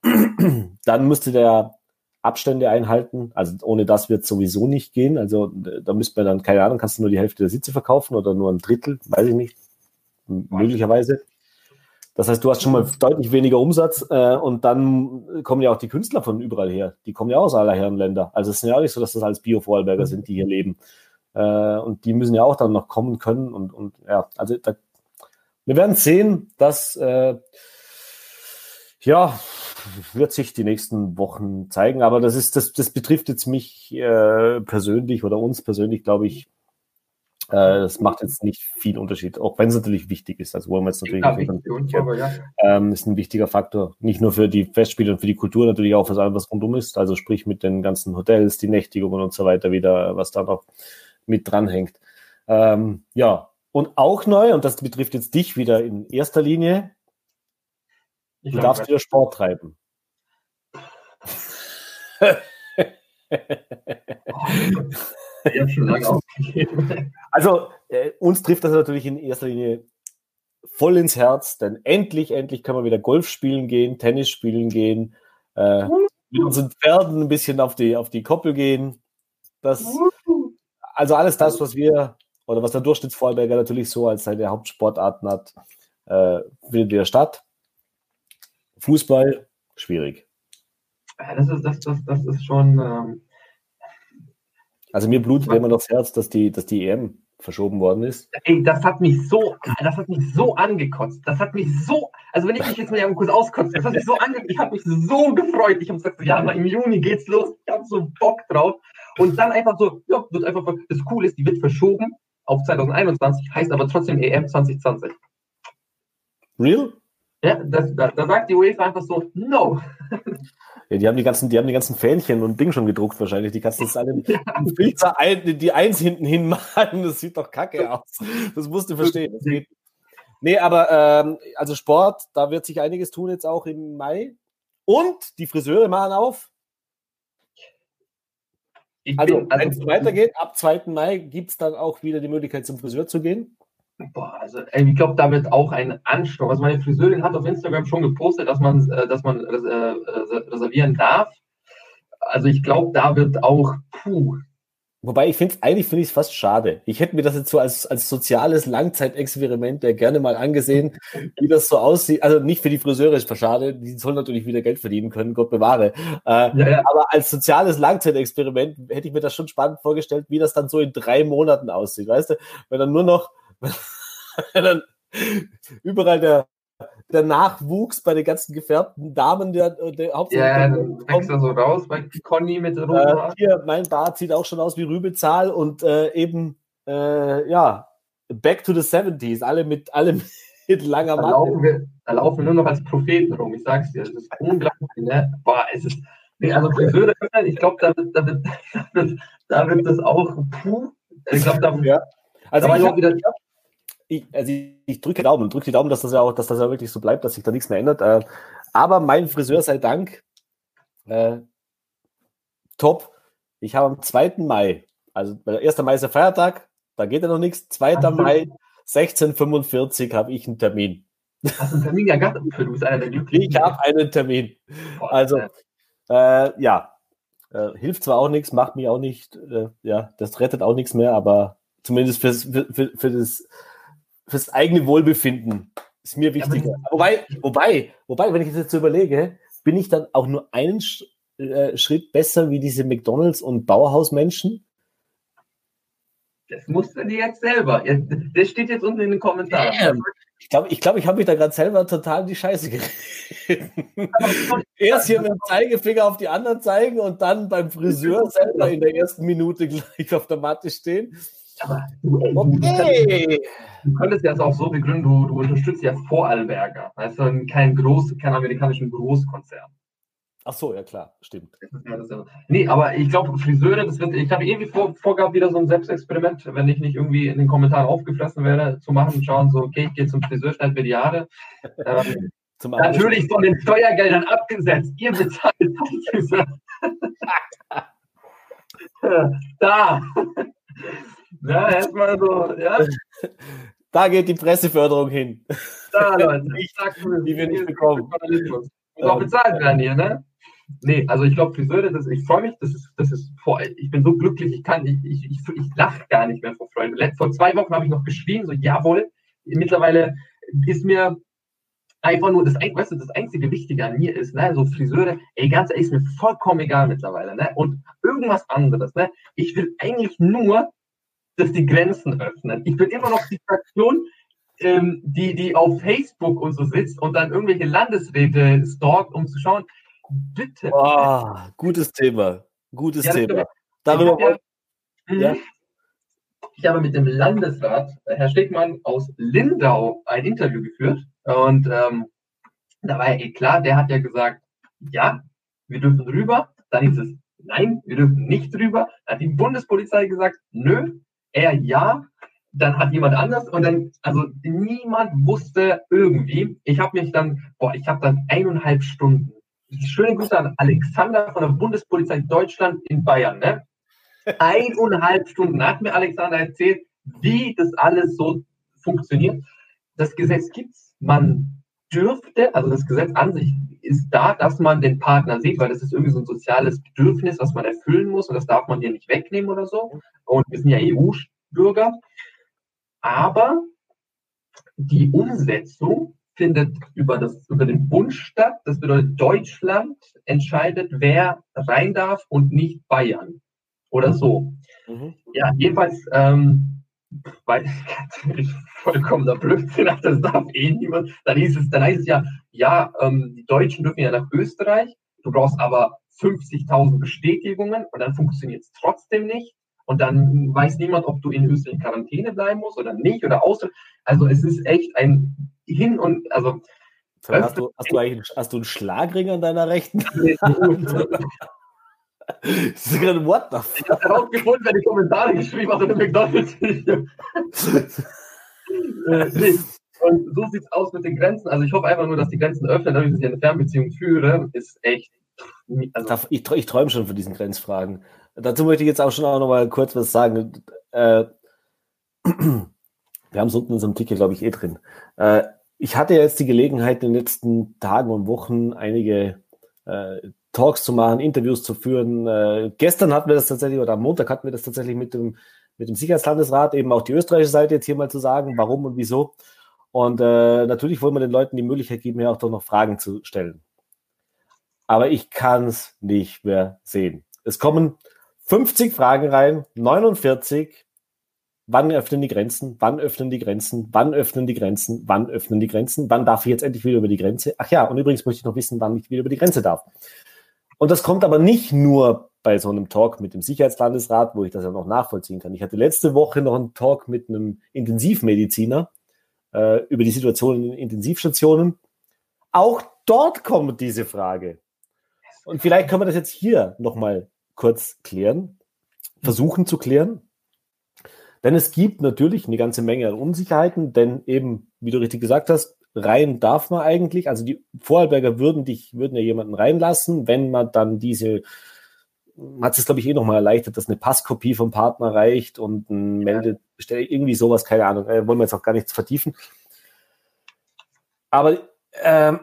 Dann müsste der Abstände einhalten. Also ohne das wird sowieso nicht gehen. Also da müsste man dann, keine Ahnung, kannst du nur die Hälfte der Sitze verkaufen oder nur ein Drittel, weiß ich nicht. Möglicherweise. Das heißt, du hast schon mal deutlich weniger Umsatz äh, und dann kommen ja auch die Künstler von überall her. Die kommen ja aus aller Herren Länder. Also es ist ja auch nicht so, dass das alles Bio-Vorarlberger sind, die hier leben. Äh, und die müssen ja auch dann noch kommen können. Und, und ja, also da, wir werden sehen, dass äh, ja, wird sich die nächsten Wochen zeigen, aber das ist, das, das betrifft jetzt mich äh, persönlich oder uns persönlich, glaube ich. Äh, das macht jetzt nicht viel Unterschied, auch wenn es natürlich wichtig ist. Also wollen wir jetzt natürlich ja, wichtig, aber, ja. ähm, ist ein wichtiger Faktor, nicht nur für die Festspiele und für die Kultur natürlich auch was was rundum ist. Also sprich mit den ganzen Hotels, die Nächtigungen und so weiter wieder, was da noch mit dranhängt. Ähm, ja, und auch neu, und das betrifft jetzt dich wieder in erster Linie, ich du darfst wieder Sport treiben. also äh, uns trifft das natürlich in erster Linie voll ins Herz, denn endlich, endlich können wir wieder Golf spielen gehen, Tennis spielen gehen, äh, mit unseren Pferden ein bisschen auf die, auf die Koppel gehen. Das, also alles das, was wir oder was der Durchschnittsvorarlberger natürlich so als seine Hauptsportarten hat, äh, findet wieder statt. Fußball, schwierig. Das ist, das, das, das ist schon. Ähm also mir blutet immer noch das Herz, dass die, dass die EM verschoben worden ist. Ey, das hat mich so, das hat mich so angekotzt. Das hat mich so, also wenn ich mich jetzt mal kurz auskotze, das hat mich so angekotzt. Ich habe mich so gefreut. Ich habe gesagt, ja, im Juni geht's los. Ich habe so Bock drauf. Und dann einfach so, ja, wird einfach, das Coole ist, die wird verschoben auf 2021, heißt aber trotzdem EM 2020. Real? Ja, das, da, da, sagt die UEFA einfach so, no. Ja, die haben die ganzen, die haben die ganzen Fähnchen und Ding schon gedruckt wahrscheinlich. Die kannst du jetzt alle ja. Filzer die Eins hinten hinmalen. Das sieht doch kacke aus. Das musst du verstehen. Das geht. Nee, aber ähm, also Sport, da wird sich einiges tun jetzt auch im Mai. Und die Friseure machen auf. also, also wenn es weitergeht, ab 2. Mai gibt es dann auch wieder die Möglichkeit, zum Friseur zu gehen. Boah, also ich glaube, da wird auch ein Anstoß. Also meine Friseurin hat auf Instagram schon gepostet, dass man, äh, dass man äh, reservieren darf. Also ich glaube, da wird auch puh. Wobei ich finde eigentlich finde ich es fast schade. Ich hätte mir das jetzt so als, als soziales Langzeitexperiment ja gerne mal angesehen, wie das so aussieht. Also nicht für die Friseure ist schade, die sollen natürlich wieder Geld verdienen können, Gott bewahre. Äh, ja, ja. Aber als soziales Langzeitexperiment hätte ich mir das schon spannend vorgestellt, wie das dann so in drei Monaten aussieht. Weißt du, wenn dann nur noch dann überall der, der Nachwuchs bei den ganzen gefärbten Damen, der, der hauptsächlich. Ja, dann wächst er so raus bei Conny mit der äh, Hier, mein Bart sieht auch schon aus wie Rübezahl und äh, eben, äh, ja, back to the 70s, alle mit, alle mit langer da laufen, wir, da laufen wir nur noch als Propheten rum, ich sag's dir, das ist unglaublich, ne? Boah, es ist, nee, also Friseure, ich glaube, da wird, da, wird, da, wird, da wird das auch, puh, ich glaube, da, ja. Also ich, ich, wieder, ich, also ich, ich drücke Daumen, drücke die Daumen, dass das ja auch, dass das ja wirklich so bleibt, dass sich da nichts mehr ändert. Äh, aber mein Friseur sei Dank, äh, top. Ich habe am 2. Mai, also der 1. Mai ist der Feiertag, da geht ja noch nichts. 2. Ach, Mai, 1645 habe ich einen Termin. Hast du einen Termin ja gehabt? Du bist einer der Glücklichen. Ich habe einen Termin. Also, äh, ja, äh, hilft zwar auch nichts, macht mich auch nicht, äh, ja, das rettet auch nichts mehr, aber zumindest für, für, für das fürs eigene Wohlbefinden ist mir wichtiger. Ja, wobei, wobei, wobei, wenn ich das jetzt so überlege, bin ich dann auch nur einen Sch äh, Schritt besser wie diese McDonalds- und Bauerhausmenschen? Das musst du dir jetzt selber. Das steht jetzt unten in den Kommentaren. Damn. Ich glaube, ich, glaub, ich habe mich da gerade selber total in die Scheiße geritten. Erst hier mit dem Zeigefinger auf die anderen zeigen und dann beim Friseur selber in der ersten Minute gleich auf der Matte stehen. Aber du, okay. du, könntest ja auch so begründen, du, du unterstützt ja Vorarlberger. Weißt du, kein groß, kein amerikanischen Großkonzern. Ach so, ja klar, stimmt. Nee, aber ich glaube, Friseure, das wird, ich habe irgendwie vor, vorgehabt, wieder so ein Selbstexperiment, wenn ich nicht irgendwie in den Kommentaren aufgefressen werde, zu machen, schauen, so, okay, ich gehe zum Friseur, schneide mir die Haare. Ähm, natürlich von den Steuergeldern abgesetzt. Ihr bezahlt Friseur. da. Ja, erstmal so, ja. Da geht die Presseförderung hin. Da, Leute. Ich sag, die wir nicht bekommen. Muss auch ähm, bezahlt werden hier, ne? Nee, also ich glaube, Friseure, das, ich freue mich, das ist, das ist vor, ich bin so glücklich, ich kann, ich, ich, ich, ich lache gar nicht mehr vor Freude. Vor zwei Wochen habe ich noch geschrien, so, jawohl. Mittlerweile ist mir einfach nur das, weißt du, das einzige Wichtige an mir ist, ne, so Friseure, ey, ganz ehrlich, ist mir vollkommen egal mittlerweile, ne, und irgendwas anderes, ne, ich will eigentlich nur, dass die Grenzen öffnen. Ich bin immer noch die Fraktion, ähm, die, die auf Facebook und so sitzt und dann irgendwelche Landesräte stalkt, um zu schauen. Bitte. Oh, gutes Thema. Gutes ja, Thema. Darüber ja, ja. Ich habe mit dem Landesrat, äh, Herr Stegmann aus Lindau, ein Interview geführt. Und ähm, da war ja eh klar, der hat ja gesagt, ja, wir dürfen rüber. Dann hieß es, nein, wir dürfen nicht rüber. Dann hat die Bundespolizei gesagt, nö, er ja. Dann hat jemand anders und dann, also niemand wusste irgendwie. Ich habe mich dann, boah, ich habe dann eineinhalb Stunden. Schöne Grüße an Alexander von der Bundespolizei Deutschland in Bayern. Ne? Eineinhalb Stunden hat mir Alexander erzählt, wie das alles so funktioniert. Das Gesetz gibt's. Man dürfte, also das Gesetz an sich ist da, dass man den Partner sieht, weil das ist irgendwie so ein soziales Bedürfnis, was man erfüllen muss und das darf man hier nicht wegnehmen oder so. Und wir sind ja EU-Bürger. Aber die Umsetzung findet über, das, über den Bund statt. Das bedeutet, Deutschland entscheidet, wer rein darf und nicht Bayern. Oder so. Mhm. Ja, jedenfalls, ähm, weil vollkommener Blödsinn, das darf eh niemand. Dann hieß es, dann heißt es ja, ja, ähm, die Deutschen dürfen ja nach Österreich, du brauchst aber 50.000 Bestätigungen und dann funktioniert es trotzdem nicht. Und dann weiß niemand, ob du in Österreich in Quarantäne bleiben musst oder nicht oder aus. Also es ist echt ein Hin und also. Hast du, hast, du eigentlich, hast du einen Schlagring an deiner rechten Das ist gerade What the fuck? Ich habe herausgefunden, wer die Kommentare geschrieben hat in McDonalds. Äh, nee. Und so sieht es aus mit den Grenzen. Also ich hoffe einfach nur, dass die Grenzen öffnen, damit ich eine Fernbeziehung führe, ist echt. Also ich, ich träume schon von diesen Grenzfragen. Dazu möchte ich jetzt auch schon auch noch mal kurz was sagen. Äh, wir haben es unten in unserem Ticket, glaube ich, eh drin. Äh, ich hatte jetzt die Gelegenheit, in den letzten Tagen und Wochen einige äh, Talks zu machen, Interviews zu führen. Äh, gestern hatten wir das tatsächlich, oder am Montag hatten wir das tatsächlich mit dem mit dem Sicherheitslandesrat eben auch die österreichische Seite jetzt hier mal zu sagen, warum und wieso. Und äh, natürlich wollen wir den Leuten die Möglichkeit geben, ja auch doch noch Fragen zu stellen. Aber ich kann es nicht mehr sehen. Es kommen 50 Fragen rein, 49. Wann öffnen die Grenzen? Wann öffnen die Grenzen? Wann öffnen die Grenzen? Wann öffnen die Grenzen? Wann darf ich jetzt endlich wieder über die Grenze? Ach ja, und übrigens möchte ich noch wissen, wann ich wieder über die Grenze darf. Und das kommt aber nicht nur bei so einem Talk mit dem Sicherheitslandesrat, wo ich das ja noch nachvollziehen kann. Ich hatte letzte Woche noch einen Talk mit einem Intensivmediziner äh, über die Situation in Intensivstationen. Auch dort kommt diese Frage. Und vielleicht können wir das jetzt hier nochmal kurz klären, versuchen zu klären. Denn es gibt natürlich eine ganze Menge an Unsicherheiten, denn eben, wie du richtig gesagt hast, rein darf man eigentlich. Also die Vorarlberger würden dich, würden ja jemanden reinlassen, wenn man dann diese hat es, glaube ich, eh nochmal erleichtert, dass eine Passkopie vom Partner reicht und ein Meldet, irgendwie sowas, keine Ahnung, äh, wollen wir jetzt auch gar nichts vertiefen. Aber ähm,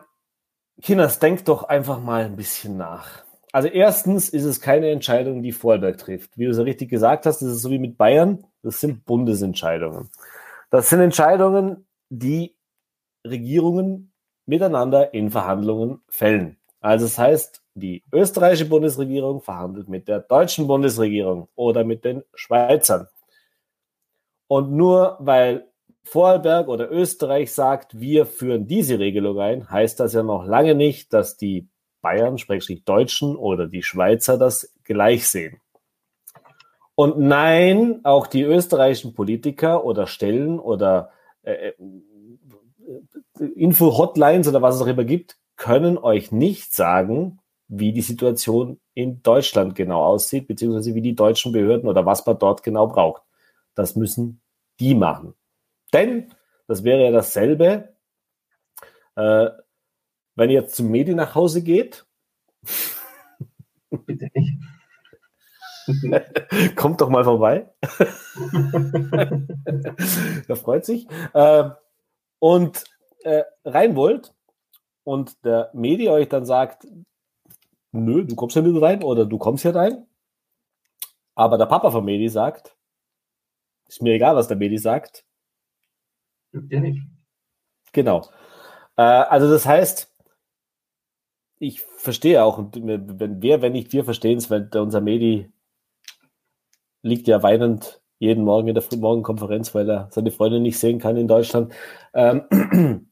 Kinders, denkt doch einfach mal ein bisschen nach. Also erstens ist es keine Entscheidung, die Vorarlberg trifft. Wie du ja richtig gesagt hast, das ist so wie mit Bayern, das sind Bundesentscheidungen. Das sind Entscheidungen, die Regierungen miteinander in Verhandlungen fällen. Also das heißt, die österreichische Bundesregierung verhandelt mit der deutschen Bundesregierung oder mit den Schweizern. Und nur weil Vorarlberg oder Österreich sagt, wir führen diese Regelung ein, heißt das ja noch lange nicht, dass die Bayern, Schrägstrich Deutschen oder die Schweizer das gleich sehen. Und nein, auch die österreichischen Politiker oder Stellen oder äh, äh Info-Hotlines oder was es auch immer gibt, können euch nicht sagen, wie die Situation in Deutschland genau aussieht, beziehungsweise wie die deutschen Behörden oder was man dort genau braucht. Das müssen die machen. Denn das wäre ja dasselbe, äh, wenn ihr jetzt zum Medi nach Hause geht. Bitte nicht. Kommt doch mal vorbei. er freut sich. Äh, und äh, rein wollt und der Medi euch dann sagt, nö, du kommst ja nicht rein oder du kommst hier rein. Aber der Papa von Medi sagt, ist mir egal, was der Medi sagt. Ja nicht. Genau. Äh, also das heißt, ich verstehe auch, wenn wer, wenn nicht wir verstehen es, weil unser Medi liegt ja weinend jeden Morgen in der Frühmorgenkonferenz, weil er seine Freunde nicht sehen kann in Deutschland. Ähm,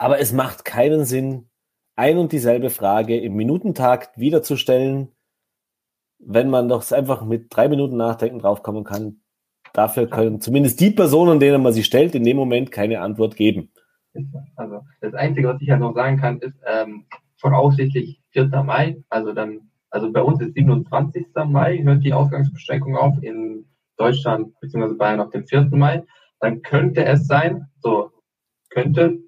aber es macht keinen Sinn, ein und dieselbe Frage im Minutentakt wiederzustellen, wenn man doch einfach mit drei Minuten Nachdenken draufkommen kann. Dafür können zumindest die Personen, denen man sie stellt, in dem Moment keine Antwort geben. Also das Einzige, was ich halt noch sagen kann, ist ähm, voraussichtlich 4. Mai, also dann, also bei uns ist 27. Mai, hört die Ausgangsbeschränkung auf, in Deutschland bzw. Bayern auf dem 4. Mai. Dann könnte es sein, so könnte,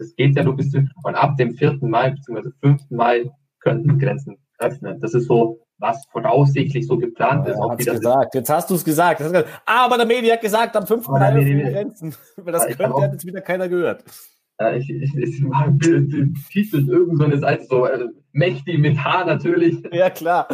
das geht ja, du bist und ab dem 4. Mai bzw. 5. Mai könnten Grenzen öffnen. Das ist so was voraussichtlich so geplant ja, ist. Auch wieder gesagt. Jetzt hast du es gesagt. Aber der Media hat gesagt, am 5. Mai öffnen Grenzen. Das könnte, hat jetzt wieder keiner gehört. Ja, ich, ich, ich mag Titel irgend so eine Seite so äh, mächtig mit H natürlich. Ja klar.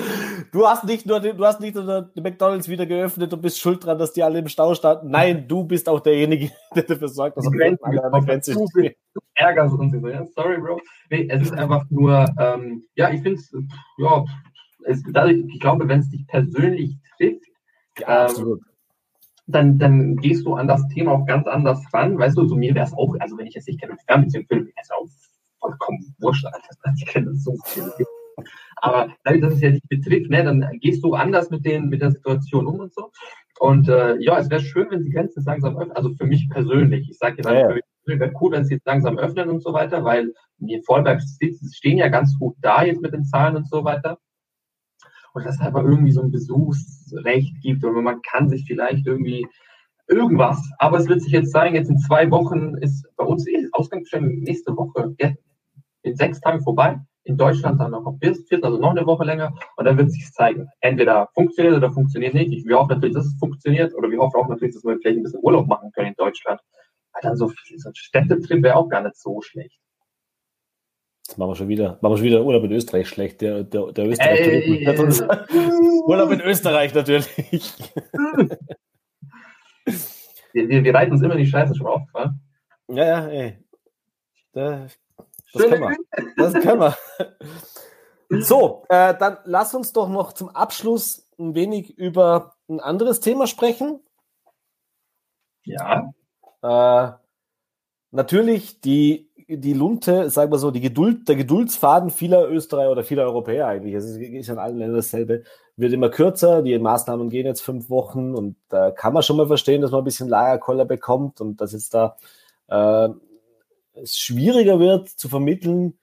Du hast nicht nur du hast nicht nur die McDonalds wieder geöffnet und bist schuld dran, dass die alle im Stau standen. Nein, du bist auch derjenige, der dafür sorgt, dass die Grenzen an der Grenze du, du ärgerst uns so. Ja, sorry, Bro. Nee, es ist einfach nur, ähm, ja, ich finde es, ja, es, ich glaube, wenn es dich persönlich trifft, ja, ähm, dann, dann gehst du an das Thema auch ganz anders ran. Weißt du, so mir wäre es auch, also wenn ich jetzt nicht kenne, Fernbeziehung film, wäre es auch vollkommen wurscht, Alter. Ich kenne das so viel. Aber dadurch, dass es ja dich betrifft, ne, dann gehst du anders mit, den, mit der Situation um und so. Und äh, ja, es wäre schön, wenn die Grenzen langsam öffnen. Also für mich persönlich, ich sage jetzt, ja, ja. wäre cool, wenn sie jetzt langsam öffnen und so weiter, weil die Vorberg stehen ja ganz gut da jetzt mit den Zahlen und so weiter und dass es einfach irgendwie so ein Besuchsrecht gibt oder man kann sich vielleicht irgendwie irgendwas. Aber es wird sich jetzt zeigen, jetzt in zwei Wochen ist bei uns eh Ausgangsbeschränkung nächste Woche, in sechs Tagen vorbei. In Deutschland dann noch bis viert, also noch eine Woche länger. Und dann wird sich zeigen. Entweder funktioniert oder funktioniert nicht. Wir hoffen natürlich, dass es funktioniert. Oder wir hoffen auch natürlich, dass wir vielleicht ein bisschen Urlaub machen können in Deutschland. Weil dann so, so ein Städtetrip wäre auch gar nicht so schlecht. Jetzt machen wir schon wieder, machen wir schon wieder Urlaub in Österreich schlecht. Der, der, der Österreich hey, Urlaub in Österreich natürlich. wir, wir, wir reiten uns immer die Scheiße schon auf, wa? Ja, ja, ey. Da, das können wir. Das können wir. So, äh, dann lass uns doch noch zum Abschluss ein wenig über ein anderes Thema sprechen. Ja. Äh, natürlich die die Lunte, sagen wir so, die Geduld, der Geduldsfaden vieler Österreicher oder vieler Europäer eigentlich, es ist, ist in allen Ländern dasselbe, wird immer kürzer, die Maßnahmen gehen jetzt fünf Wochen und da kann man schon mal verstehen, dass man ein bisschen Lagerkoller bekommt und dass jetzt da äh, es schwieriger wird zu vermitteln,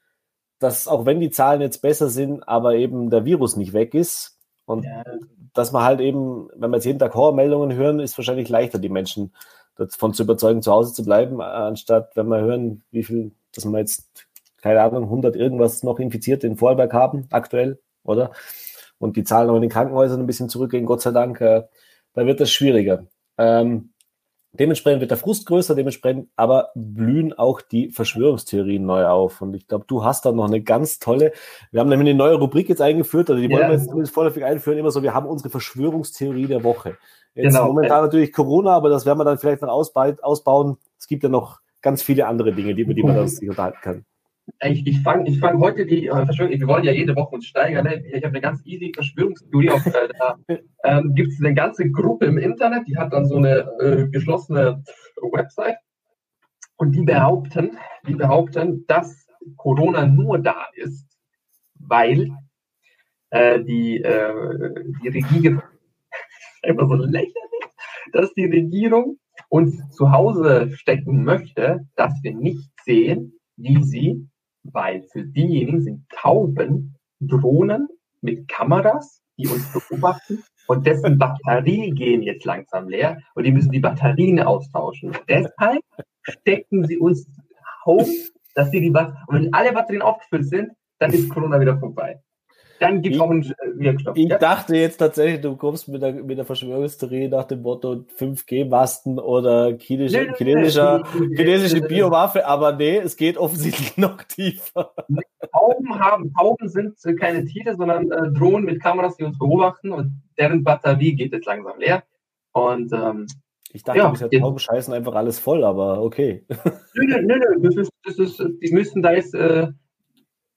dass auch wenn die Zahlen jetzt besser sind, aber eben der Virus nicht weg ist und ja. dass man halt eben, wenn wir jetzt jeden Tag Horrormeldungen hören, ist wahrscheinlich leichter, die Menschen davon zu überzeugen, zu Hause zu bleiben, anstatt wenn wir hören, wie viel, dass wir jetzt, keine Ahnung, 100 irgendwas noch Infizierte in Vorarlberg haben, aktuell, oder? Und die Zahlen auch in den Krankenhäusern ein bisschen zurückgehen, Gott sei Dank, äh, da wird das schwieriger. Ähm, dementsprechend wird der Frust größer, dementsprechend aber blühen auch die Verschwörungstheorien neu auf. Und ich glaube, du hast da noch eine ganz tolle, wir haben nämlich eine neue Rubrik jetzt eingeführt, also die wollen wir jetzt vorläufig einführen, immer so, wir haben unsere Verschwörungstheorie der Woche. Jetzt genau. momentan natürlich Corona, aber das werden wir dann vielleicht noch ausbauen. Es gibt ja noch ganz viele andere Dinge, über die man sich unterhalten kann. Ich, ich fange ich fang heute die äh, Verschwörung, wir wollen ja jede Woche uns steigern. Ne? Ich habe eine ganz easy Verschwörungstheorie. Auf, äh, da ähm, gibt es eine ganze Gruppe im Internet, die hat dann so eine äh, geschlossene Website und die behaupten, die behaupten, dass Corona nur da ist, weil äh, die, äh, die Regierung einfach so lächerlich, dass die Regierung uns zu Hause stecken möchte, dass wir nicht sehen, wie sie, weil für diejenigen sind Tauben Drohnen mit Kameras, die uns beobachten und dessen Batterien gehen jetzt langsam leer und die müssen die Batterien austauschen. Deshalb stecken sie uns auf, dass sie die Batterien, und wenn alle Batterien aufgefüllt sind, dann ist Corona wieder vorbei. Dann gibt es auch einen Wirkstoff. Ich ja? dachte jetzt tatsächlich, du kommst mit der, mit der Verschwörungstheorie nach dem Motto 5G-Masten oder chinesische, nee, nee, chinesischer, nee, chinesische Biowaffe, aber nee, es geht offensichtlich noch tiefer. Tauben, haben, Tauben sind keine Tiere, sondern äh, Drohnen mit Kameras, die uns beobachten und deren Batterie geht jetzt langsam leer. Und ähm, ich dachte, ja, bisher Tauben scheißen einfach alles voll, aber okay. Nö, nö, nö, nö. Das ist, das ist, die müssen da jetzt äh,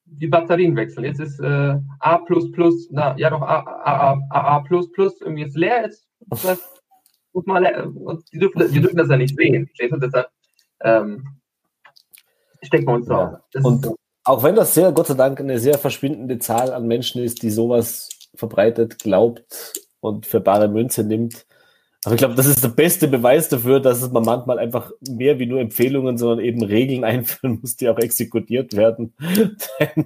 die Batterien wechseln. Jetzt ist äh, A, na, ja doch A, A, A, A, irgendwie ist leer. Jetzt, muss man, die, dürfen, die dürfen das ja nicht sehen. Du? Deshalb ähm, stecken wir uns ja. Und auch wenn das sehr, Gott sei Dank, eine sehr verschwindende Zahl an Menschen ist, die sowas verbreitet, glaubt und für bare Münze nimmt, aber ich glaube, das ist der beste Beweis dafür, dass man manchmal einfach mehr wie nur Empfehlungen, sondern eben Regeln einführen muss, die auch exekutiert werden. denn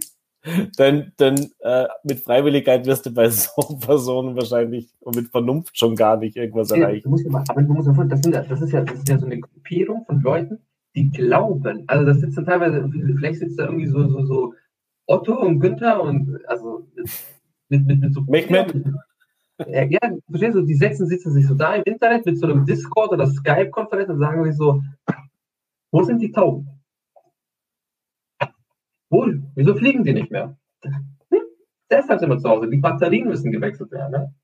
denn, denn äh, mit Freiwilligkeit wirst du bei so Personen wahrscheinlich und mit Vernunft schon gar nicht irgendwas erreichen. Ja, aber du musst ja, das, sind, das, ist ja, das ist ja so eine Gruppierung von Leuten, die glauben. Also das sitzen teilweise, vielleicht sitzt da irgendwie so, so, so Otto und Günther und also mit, mit, mit so. Mehmet. Ja, ja, verstehst du, die Sechsen sitzen sich so da im Internet mit so einem Discord oder Skype-Konferenz und sagen sich so, wo sind die Tauben? Wo? Wieso fliegen die nicht mehr? Hm? Deshalb sind wir zu Hause. Die Batterien müssen gewechselt werden. Ne?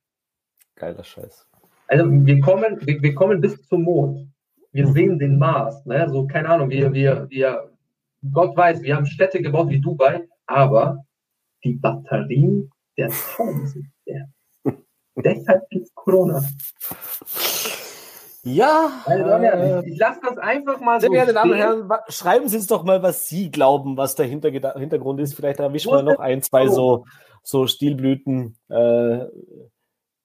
Geiler Scheiß. Also wir kommen, wir, wir kommen bis zum Mond. Wir mhm. sehen den Mars. Ne? So, keine Ahnung, wir, wir, wir, Gott weiß, wir haben Städte gebaut wie Dubai, aber die Batterien der Tauben sind der. Deshalb gibt es Corona. Ja. Äh, ich lasse das einfach mal sehr so. Sehr Damen und Herren, schreiben Sie uns doch mal, was Sie glauben, was der Hintergrund ist. Vielleicht erwischen wir noch ein, zwei so, so Stilblüten, äh,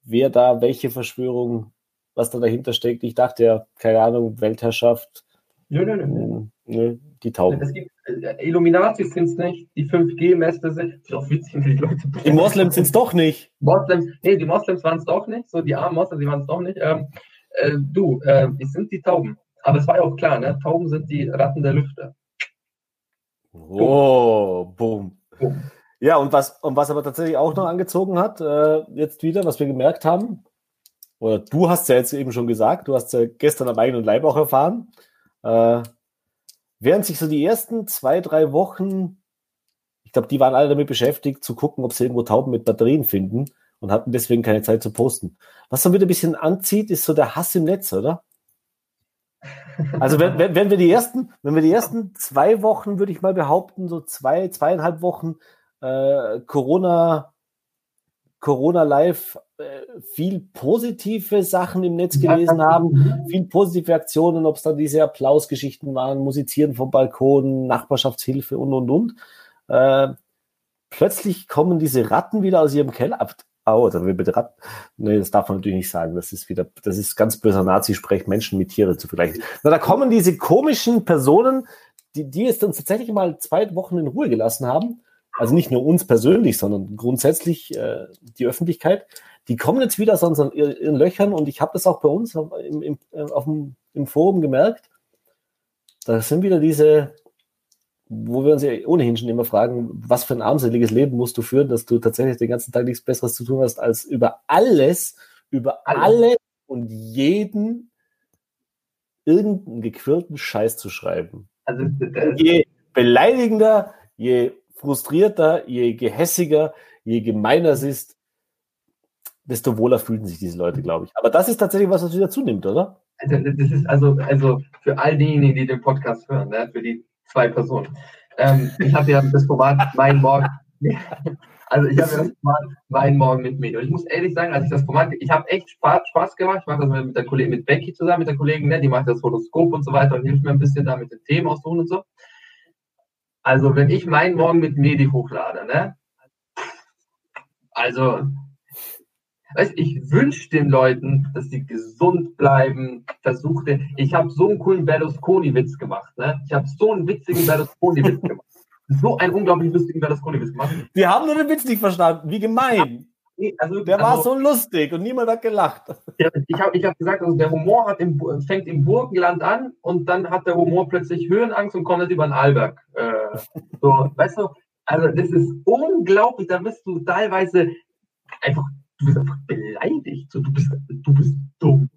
wer da, welche Verschwörung, was da dahinter steckt. Ich dachte ja, keine Ahnung, Weltherrschaft. Nö, nö, nö. Nö die Tauben. Es gibt, äh, Illuminati sind es nicht, die 5G-Mäste sind. Ist auch witzig, die Leute. Die Moslems sind es doch nicht. Moslems, nee, die Moslems waren es doch nicht. So, die armen Moslems, die waren es doch nicht. Ähm, äh, du, äh, es sind die Tauben. Aber es war ja auch klar, ne? Tauben sind die Ratten der Lüfte. Oh, boom. boom. Ja, und was, und was aber tatsächlich auch noch angezogen hat, äh, jetzt wieder, was wir gemerkt haben, oder du hast ja jetzt eben schon gesagt, du hast ja gestern am eigenen Leib auch erfahren, äh, während sich so die ersten zwei, drei Wochen, ich glaube, die waren alle damit beschäftigt, zu gucken, ob sie irgendwo Tauben mit Batterien finden und hatten deswegen keine Zeit zu posten. Was so wieder ein bisschen anzieht, ist so der Hass im Netz, oder? Also wenn, wenn, wenn wir die ersten, wenn wir die ersten zwei Wochen, würde ich mal behaupten, so zwei, zweieinhalb Wochen äh, Corona, Corona Live äh, viel positive Sachen im Netz gelesen haben, viel positive Aktionen, ob es dann diese Applausgeschichten waren, Musizieren vom Balkon, Nachbarschaftshilfe und und und. Äh, plötzlich kommen diese Ratten wieder aus ihrem Keller. Oh, dann will bitte Ratten. Nee, das darf man natürlich nicht sagen. Das ist wieder, das ist ganz böser Nazi-Sprech, Menschen mit Tiere zu vergleichen. Na, da kommen diese komischen Personen, die, die es dann tatsächlich mal zwei Wochen in Ruhe gelassen haben. Also nicht nur uns persönlich, sondern grundsätzlich äh, die Öffentlichkeit. Die kommen jetzt wieder aus unseren ihren Löchern und ich habe das auch bei uns im, im, äh, auf dem, im Forum gemerkt. Da sind wieder diese wo wir uns ja ohnehin schon immer fragen, was für ein armseliges Leben musst du führen, dass du tatsächlich den ganzen Tag nichts Besseres zu tun hast, als über alles, über alle und jeden irgendeinen gequirlten Scheiß zu schreiben. Also, je beleidigender, je frustrierter, je gehässiger, je gemeiner es ist, desto wohler fühlen sich diese Leute, glaube ich. Aber das ist tatsächlich was, was wieder zunimmt, oder? Also, das ist also, also für all diejenigen, die den Podcast hören, ne, für die zwei Personen. Ähm, ich habe ja das Format Mein Morgen. Also ich habe ja das Format Mein Morgen mit mir. Und ich muss ehrlich sagen, als ich das Format, ich habe echt Spaß, Spaß gemacht. Ich mache das mit der Kollegin, mit Becky zusammen, mit der Kollegin, ne? die macht das Horoskop und so weiter und hilft mir ein bisschen da mit den Themen aussuchen und so. Also wenn ich Mein Morgen mit Medi hochlade, ne? Also Weißt, ich wünsche den Leuten, dass sie gesund bleiben. Versuchte, ich habe so einen coolen Berlusconi-Witz gemacht. Ne? Ich habe so einen witzigen Berlusconi-Witz gemacht. So einen unglaublich lustigen Berlusconi-Witz gemacht. Wir haben nur den Witz nicht verstanden. Wie gemein. Also, der war also, so lustig und niemand hat gelacht. Ja, ich habe ich hab gesagt, also der Humor im, fängt im Burgenland an und dann hat der Humor plötzlich Höhenangst und kommt jetzt über den Allberg. Äh, so, weißt du, also das ist unglaublich, da bist du teilweise einfach du bist einfach beleidigt. So, du, bist, du bist dumm.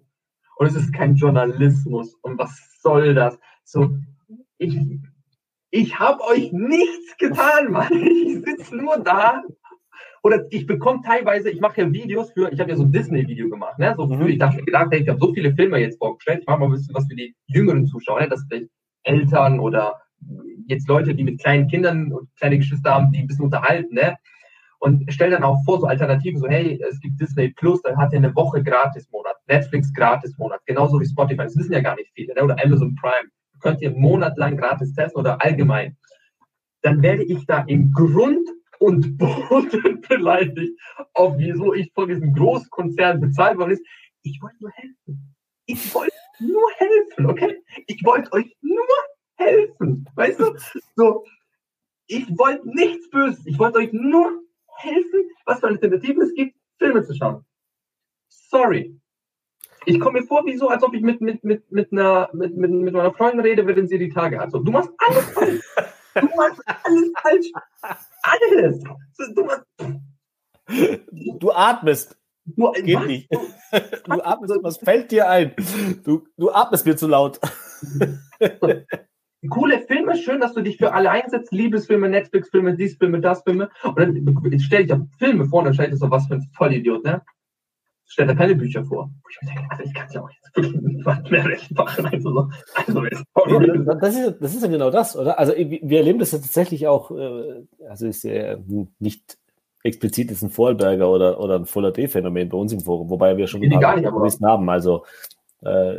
Und es ist kein Journalismus. Und was soll das? So, ich, ich habe euch nichts getan, Mann. Ich sitze nur da. Oder ich bekomme teilweise, ich mache ja Videos für, ich habe ja so ein Disney-Video gemacht, ne? So für, mhm. ich dachte, gedacht, ich habe so viele Filme jetzt vorgestellt, ich mache mal ein bisschen was für die jüngeren Zuschauer, ne? dass vielleicht Eltern oder jetzt Leute, die mit kleinen Kindern und kleine Geschwister haben, die ein bisschen unterhalten, ne? und stelle dann auch vor, so Alternativen, so hey, es gibt Disney Plus, dann hat ihr eine Woche Gratis-Monat, Netflix Gratis-Monat, genauso wie Spotify, das wissen ja gar nicht viele, ne? oder Amazon Prime, könnt ihr monatelang gratis testen oder allgemein. Dann werde ich da im Grund und Boden beleidigt, auf wieso ich von diesem Großkonzern bezahlt worden ist. Ich wollte nur helfen. Ich wollte nur helfen, okay? Ich wollte euch nur helfen. Weißt du? So, ich wollte nichts Böses. Ich wollte euch nur helfen, was für Alternativen es gibt, Filme zu schauen. Sorry. Ich komme mir vor, wie so, als ob ich mit, mit, mit, mit, einer, mit, mit, mit meiner Freundin rede, während sie die Tage hat. So, du machst alles falsch. Du machst alles falsch. Alles. Du, machst... du atmest. Du, Geht was? nicht. Du atmest, was fällt dir ein? Du, du atmest mir zu laut. coole Filme, schön, dass du dich für alle einsetzt, Liebesfilme, Netflix-Filme, dies Filme, das Filme. Und dann stell ich da Filme vor und dann stell ich das so, was für ein Vollidiot, ne? Stell da keine Bücher vor. Ich mir denke, also ich kann es ja auch jetzt wirklich nicht mehr recht machen. Also, so, also das, ist, das ist ja genau das, oder? Also wir erleben das ja tatsächlich auch, äh, also ist ja nicht explizit ist ein Vorarlberger oder, oder ein Fuller D-Phänomen bei uns im Forum, wobei wir schon ein paar Listen haben. Also äh,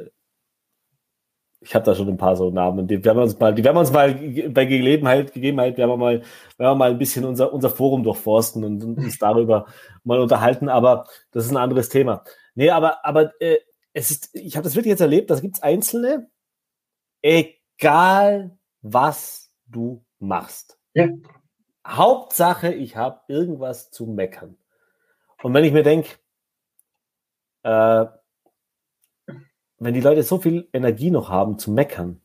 ich habe da schon ein paar so Namen. Die werden wir uns mal, die werden wir uns mal bei Gelegenheit, Gegebenheit, werden wir mal, werden wir mal ein bisschen unser, unser Forum durchforsten und, uns darüber mal unterhalten. Aber das ist ein anderes Thema. Nee, aber, aber äh, es ist, ich habe das wirklich jetzt erlebt, da gibt es Einzelne, egal was du machst. Ja. Hauptsache, ich habe irgendwas zu meckern. Und wenn ich mir denke, äh, wenn die Leute so viel Energie noch haben zu meckern,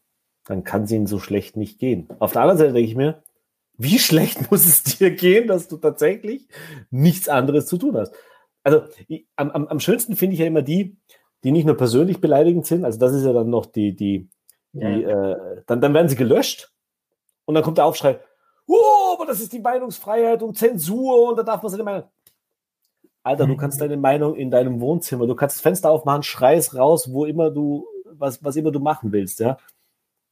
dann kann es ihnen so schlecht nicht gehen. Auf der anderen Seite denke ich mir, wie schlecht muss es dir gehen, dass du tatsächlich nichts anderes zu tun hast? Also ich, am, am, am schönsten finde ich ja immer die, die nicht nur persönlich beleidigend sind, also das ist ja dann noch die, die, die ja. äh, dann, dann werden sie gelöscht und dann kommt der Aufschrei, oh, aber das ist die Meinungsfreiheit und Zensur und da darf man seine Meinung. Alter, du kannst deine Meinung in deinem Wohnzimmer, du kannst das Fenster aufmachen, schreist raus, wo immer du, was, was immer du machen willst, ja.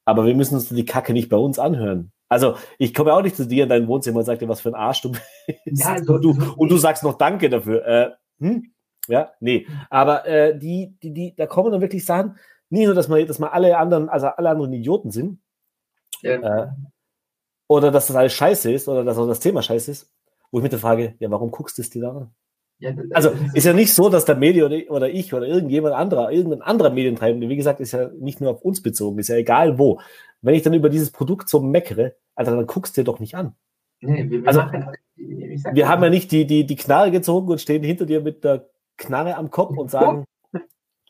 Aber wir müssen uns die Kacke nicht bei uns anhören. Also, ich komme auch nicht zu dir in dein Wohnzimmer und sag dir, was für ein Arsch du bist. Ja, also, und, du, und du sagst noch Danke dafür. Äh, hm? Ja, nee. Aber äh, die, die, die, da kommen dann wirklich Sachen, nicht nur, dass man, dass man alle anderen, also alle anderen Idioten sind, ja. äh, oder dass das alles scheiße ist, oder dass auch das Thema scheiße ist, wo ich mit der Frage, ja, warum guckst du es dir da an? Ja, also ist ja nicht so, dass der Medi oder, oder ich oder irgendjemand anderer, irgendein anderer Medientreibende, wie gesagt, ist ja nicht nur auf uns bezogen, ist ja egal wo. Wenn ich dann über dieses Produkt so meckere, Alter, dann guckst du dir doch nicht an. Nee, wir, wir also, machen, wir haben ja nicht die, die, die Knarre gezogen und stehen hinter dir mit der Knarre am Kopf und sagen,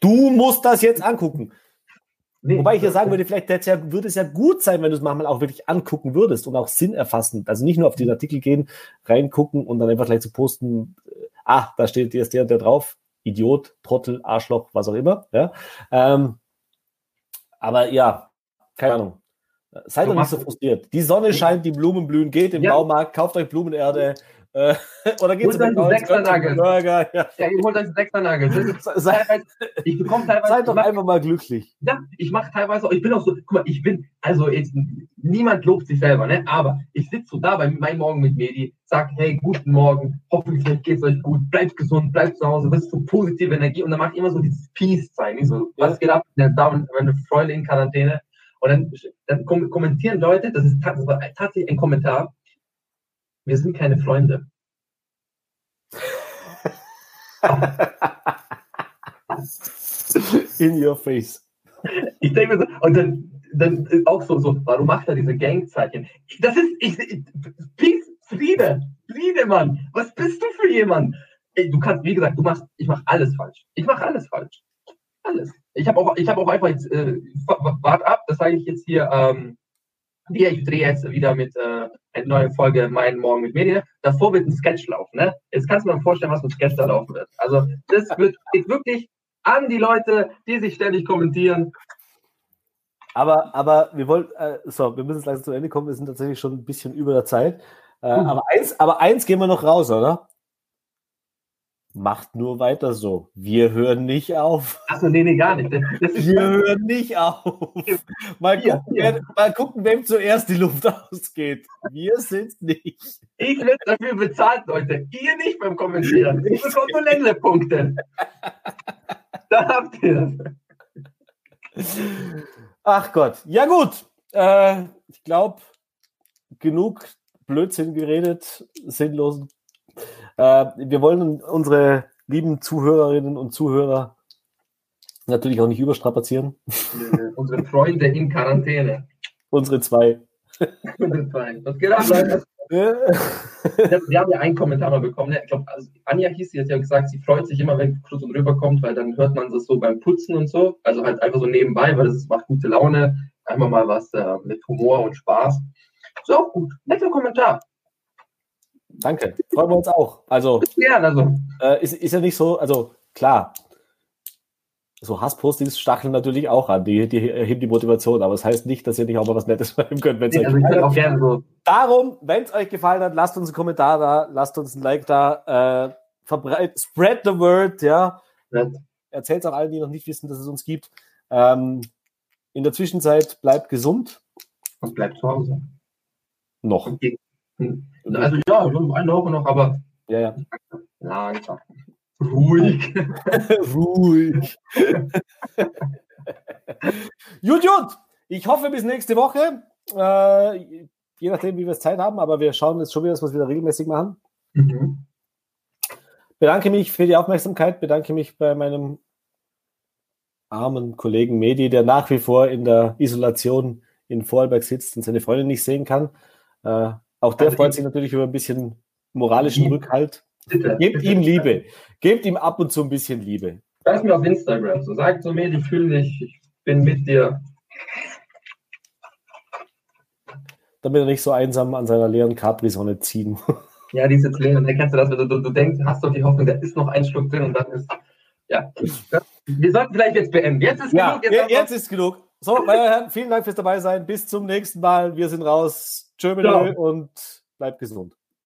du musst das jetzt angucken. Nee, Wobei ich ja sagen würde, vielleicht ja, würde es ja gut sein, wenn du es manchmal auch wirklich angucken würdest und auch Sinn erfassen. Also nicht nur auf den Artikel gehen, reingucken und dann einfach gleich zu posten, ah, da steht jetzt der und der drauf, Idiot, Trottel, Arschloch, was auch immer. Ja? Ähm, aber ja, keine Ahnung. Seid doch nicht so frustriert. Die Sonne scheint, die Blumen blühen, geht im ja. Baumarkt, kauft euch Blumenerde, äh, oder geht zu McDonalds, Burger. Ja. ja, ihr holt euch Sechser-Nugget. Ich bekomme teilweise. Seid doch einfach mal glücklich. Ja, ich mache teilweise, ich bin auch so, guck mal, ich bin, also jetzt, niemand lobt sich selber, ne? Aber ich sitze so da bei meinem Morgen mit Medi, sag, hey, guten Morgen, hoffentlich geht's euch gut, bleibt gesund, bleibt zu Hause, was so positive Energie und dann mache ich immer so dieses Peace-Zeichen, so, ja. was geht ab, meine Freunde in Quarantäne. Und dann, dann kommentieren Leute, das ist tatsächlich ein Kommentar, wir sind keine Freunde. In your face. Ich denke mir so, und dann, dann auch so, so, warum macht er diese Gangzeichen? Das ist, ich, Peace, Friede, Friede, Mann. Was bist du für jemand? Ey, du kannst, wie gesagt, du machst, ich mache alles falsch. Ich mache alles falsch. Alles. Ich habe auch, ich habe auch einfach jetzt, äh, wart ab, das sage ich jetzt hier, ähm, wir, ich drehe jetzt wieder mit äh, eine neue Folge Mein Morgen mit Medien. Davor wird ein Sketch laufen. Ne? Jetzt kannst du dir mal vorstellen, was mit Sketch da laufen wird. Also das wird geht wirklich an die Leute, die sich ständig kommentieren. Aber, aber wir wollen, äh, so, wir müssen jetzt langsam zu Ende kommen. Wir sind tatsächlich schon ein bisschen über der Zeit. Äh, aber, eins, aber eins gehen wir noch raus, oder? Macht nur weiter so. Wir hören nicht auf. Achso, nee, nee, gar nicht. Wir hören nicht auf. Mal gucken, wer, mal gucken, wem zuerst die Luft ausgeht. Wir sind nicht. Ich werde dafür bezahlt, Leute. Ihr nicht beim Kommentieren. Ich bekomme nur Ländlerpunkte. Da habt ihr das. Ach Gott. Ja, gut. Äh, ich glaube, genug Blödsinn geredet, sinnlosen. Äh, wir wollen unsere lieben Zuhörerinnen und Zuhörer natürlich auch nicht überstrapazieren. Unsere Freunde in Quarantäne. Unsere zwei. Was geht ab, Leute? Äh, Wir haben ja einen Kommentar mal bekommen. ne? Ich glaube, also Anja hieß, sie hat ja gesagt, sie freut sich immer, wenn Cruz und rüberkommt, weil dann hört man das so beim Putzen und so. Also halt einfach so nebenbei, weil das ist, macht gute Laune. Einmal mal was äh, mit Humor und Spaß. Ist auch gut. Netter Kommentar. Danke. Freuen wir uns auch. Also, Gern, also. äh, ist, ist ja nicht so, also klar. So Hasspostings stacheln natürlich auch an, die, die heben die Motivation, aber das heißt nicht, dass ihr nicht auch mal was Nettes schreiben könnt, wenn es Nee, euch also gefallen hat. Darum, wenn es euch gefallen hat, lasst uns einen Kommentar da, lasst uns ein Like da, äh, verbreit, spread the word, ja. Erzählt auch allen, die noch nicht wissen, dass es uns gibt. Ähm, in der Zwischenzeit bleibt gesund. Und bleibt zu Hause. Noch. Hm. Also ja, eine Woche noch, aber Ja, ja. langsam. Ruhig. Ruhig. gut, gut. Ich hoffe bis nächste Woche. Äh, je nachdem, wie wir es Zeit haben, aber wir schauen jetzt schon wieder, dass wir es wieder regelmäßig machen. Mhm. Bedanke mich für die Aufmerksamkeit, bedanke mich bei meinem armen Kollegen Medi, der nach wie vor in der Isolation in Vorarlberg sitzt und seine Freundin nicht sehen kann. Äh, auch der Also freut ich- sich natürlich über ein bisschen moralischen Liebe. Rückhalt. Bitte. Gebt ihm Liebe. Gebt ihm ab und zu ein bisschen Liebe. Schreib mir auf Instagram. So sagt so mir, ich fühle dich, ich bin mit dir. damit er nicht so einsam an seiner leeren Capri-Sonne ziehen. Ja, die ist jetzt leer. Und dann kennst du das, wenn du, du, du denkst, hast doch die Hoffnung, da ist noch ein Schluck drin und dann ist. Ja. Wir sollten vielleicht jetzt beenden. Jetzt ist ja, genug. je- haben jetzt ist genug. So, meine Herren, vielen Dank fürs dabei sein. Bis zum nächsten Mal. Wir sind raus. Tschö. Ö und bleibt gesund.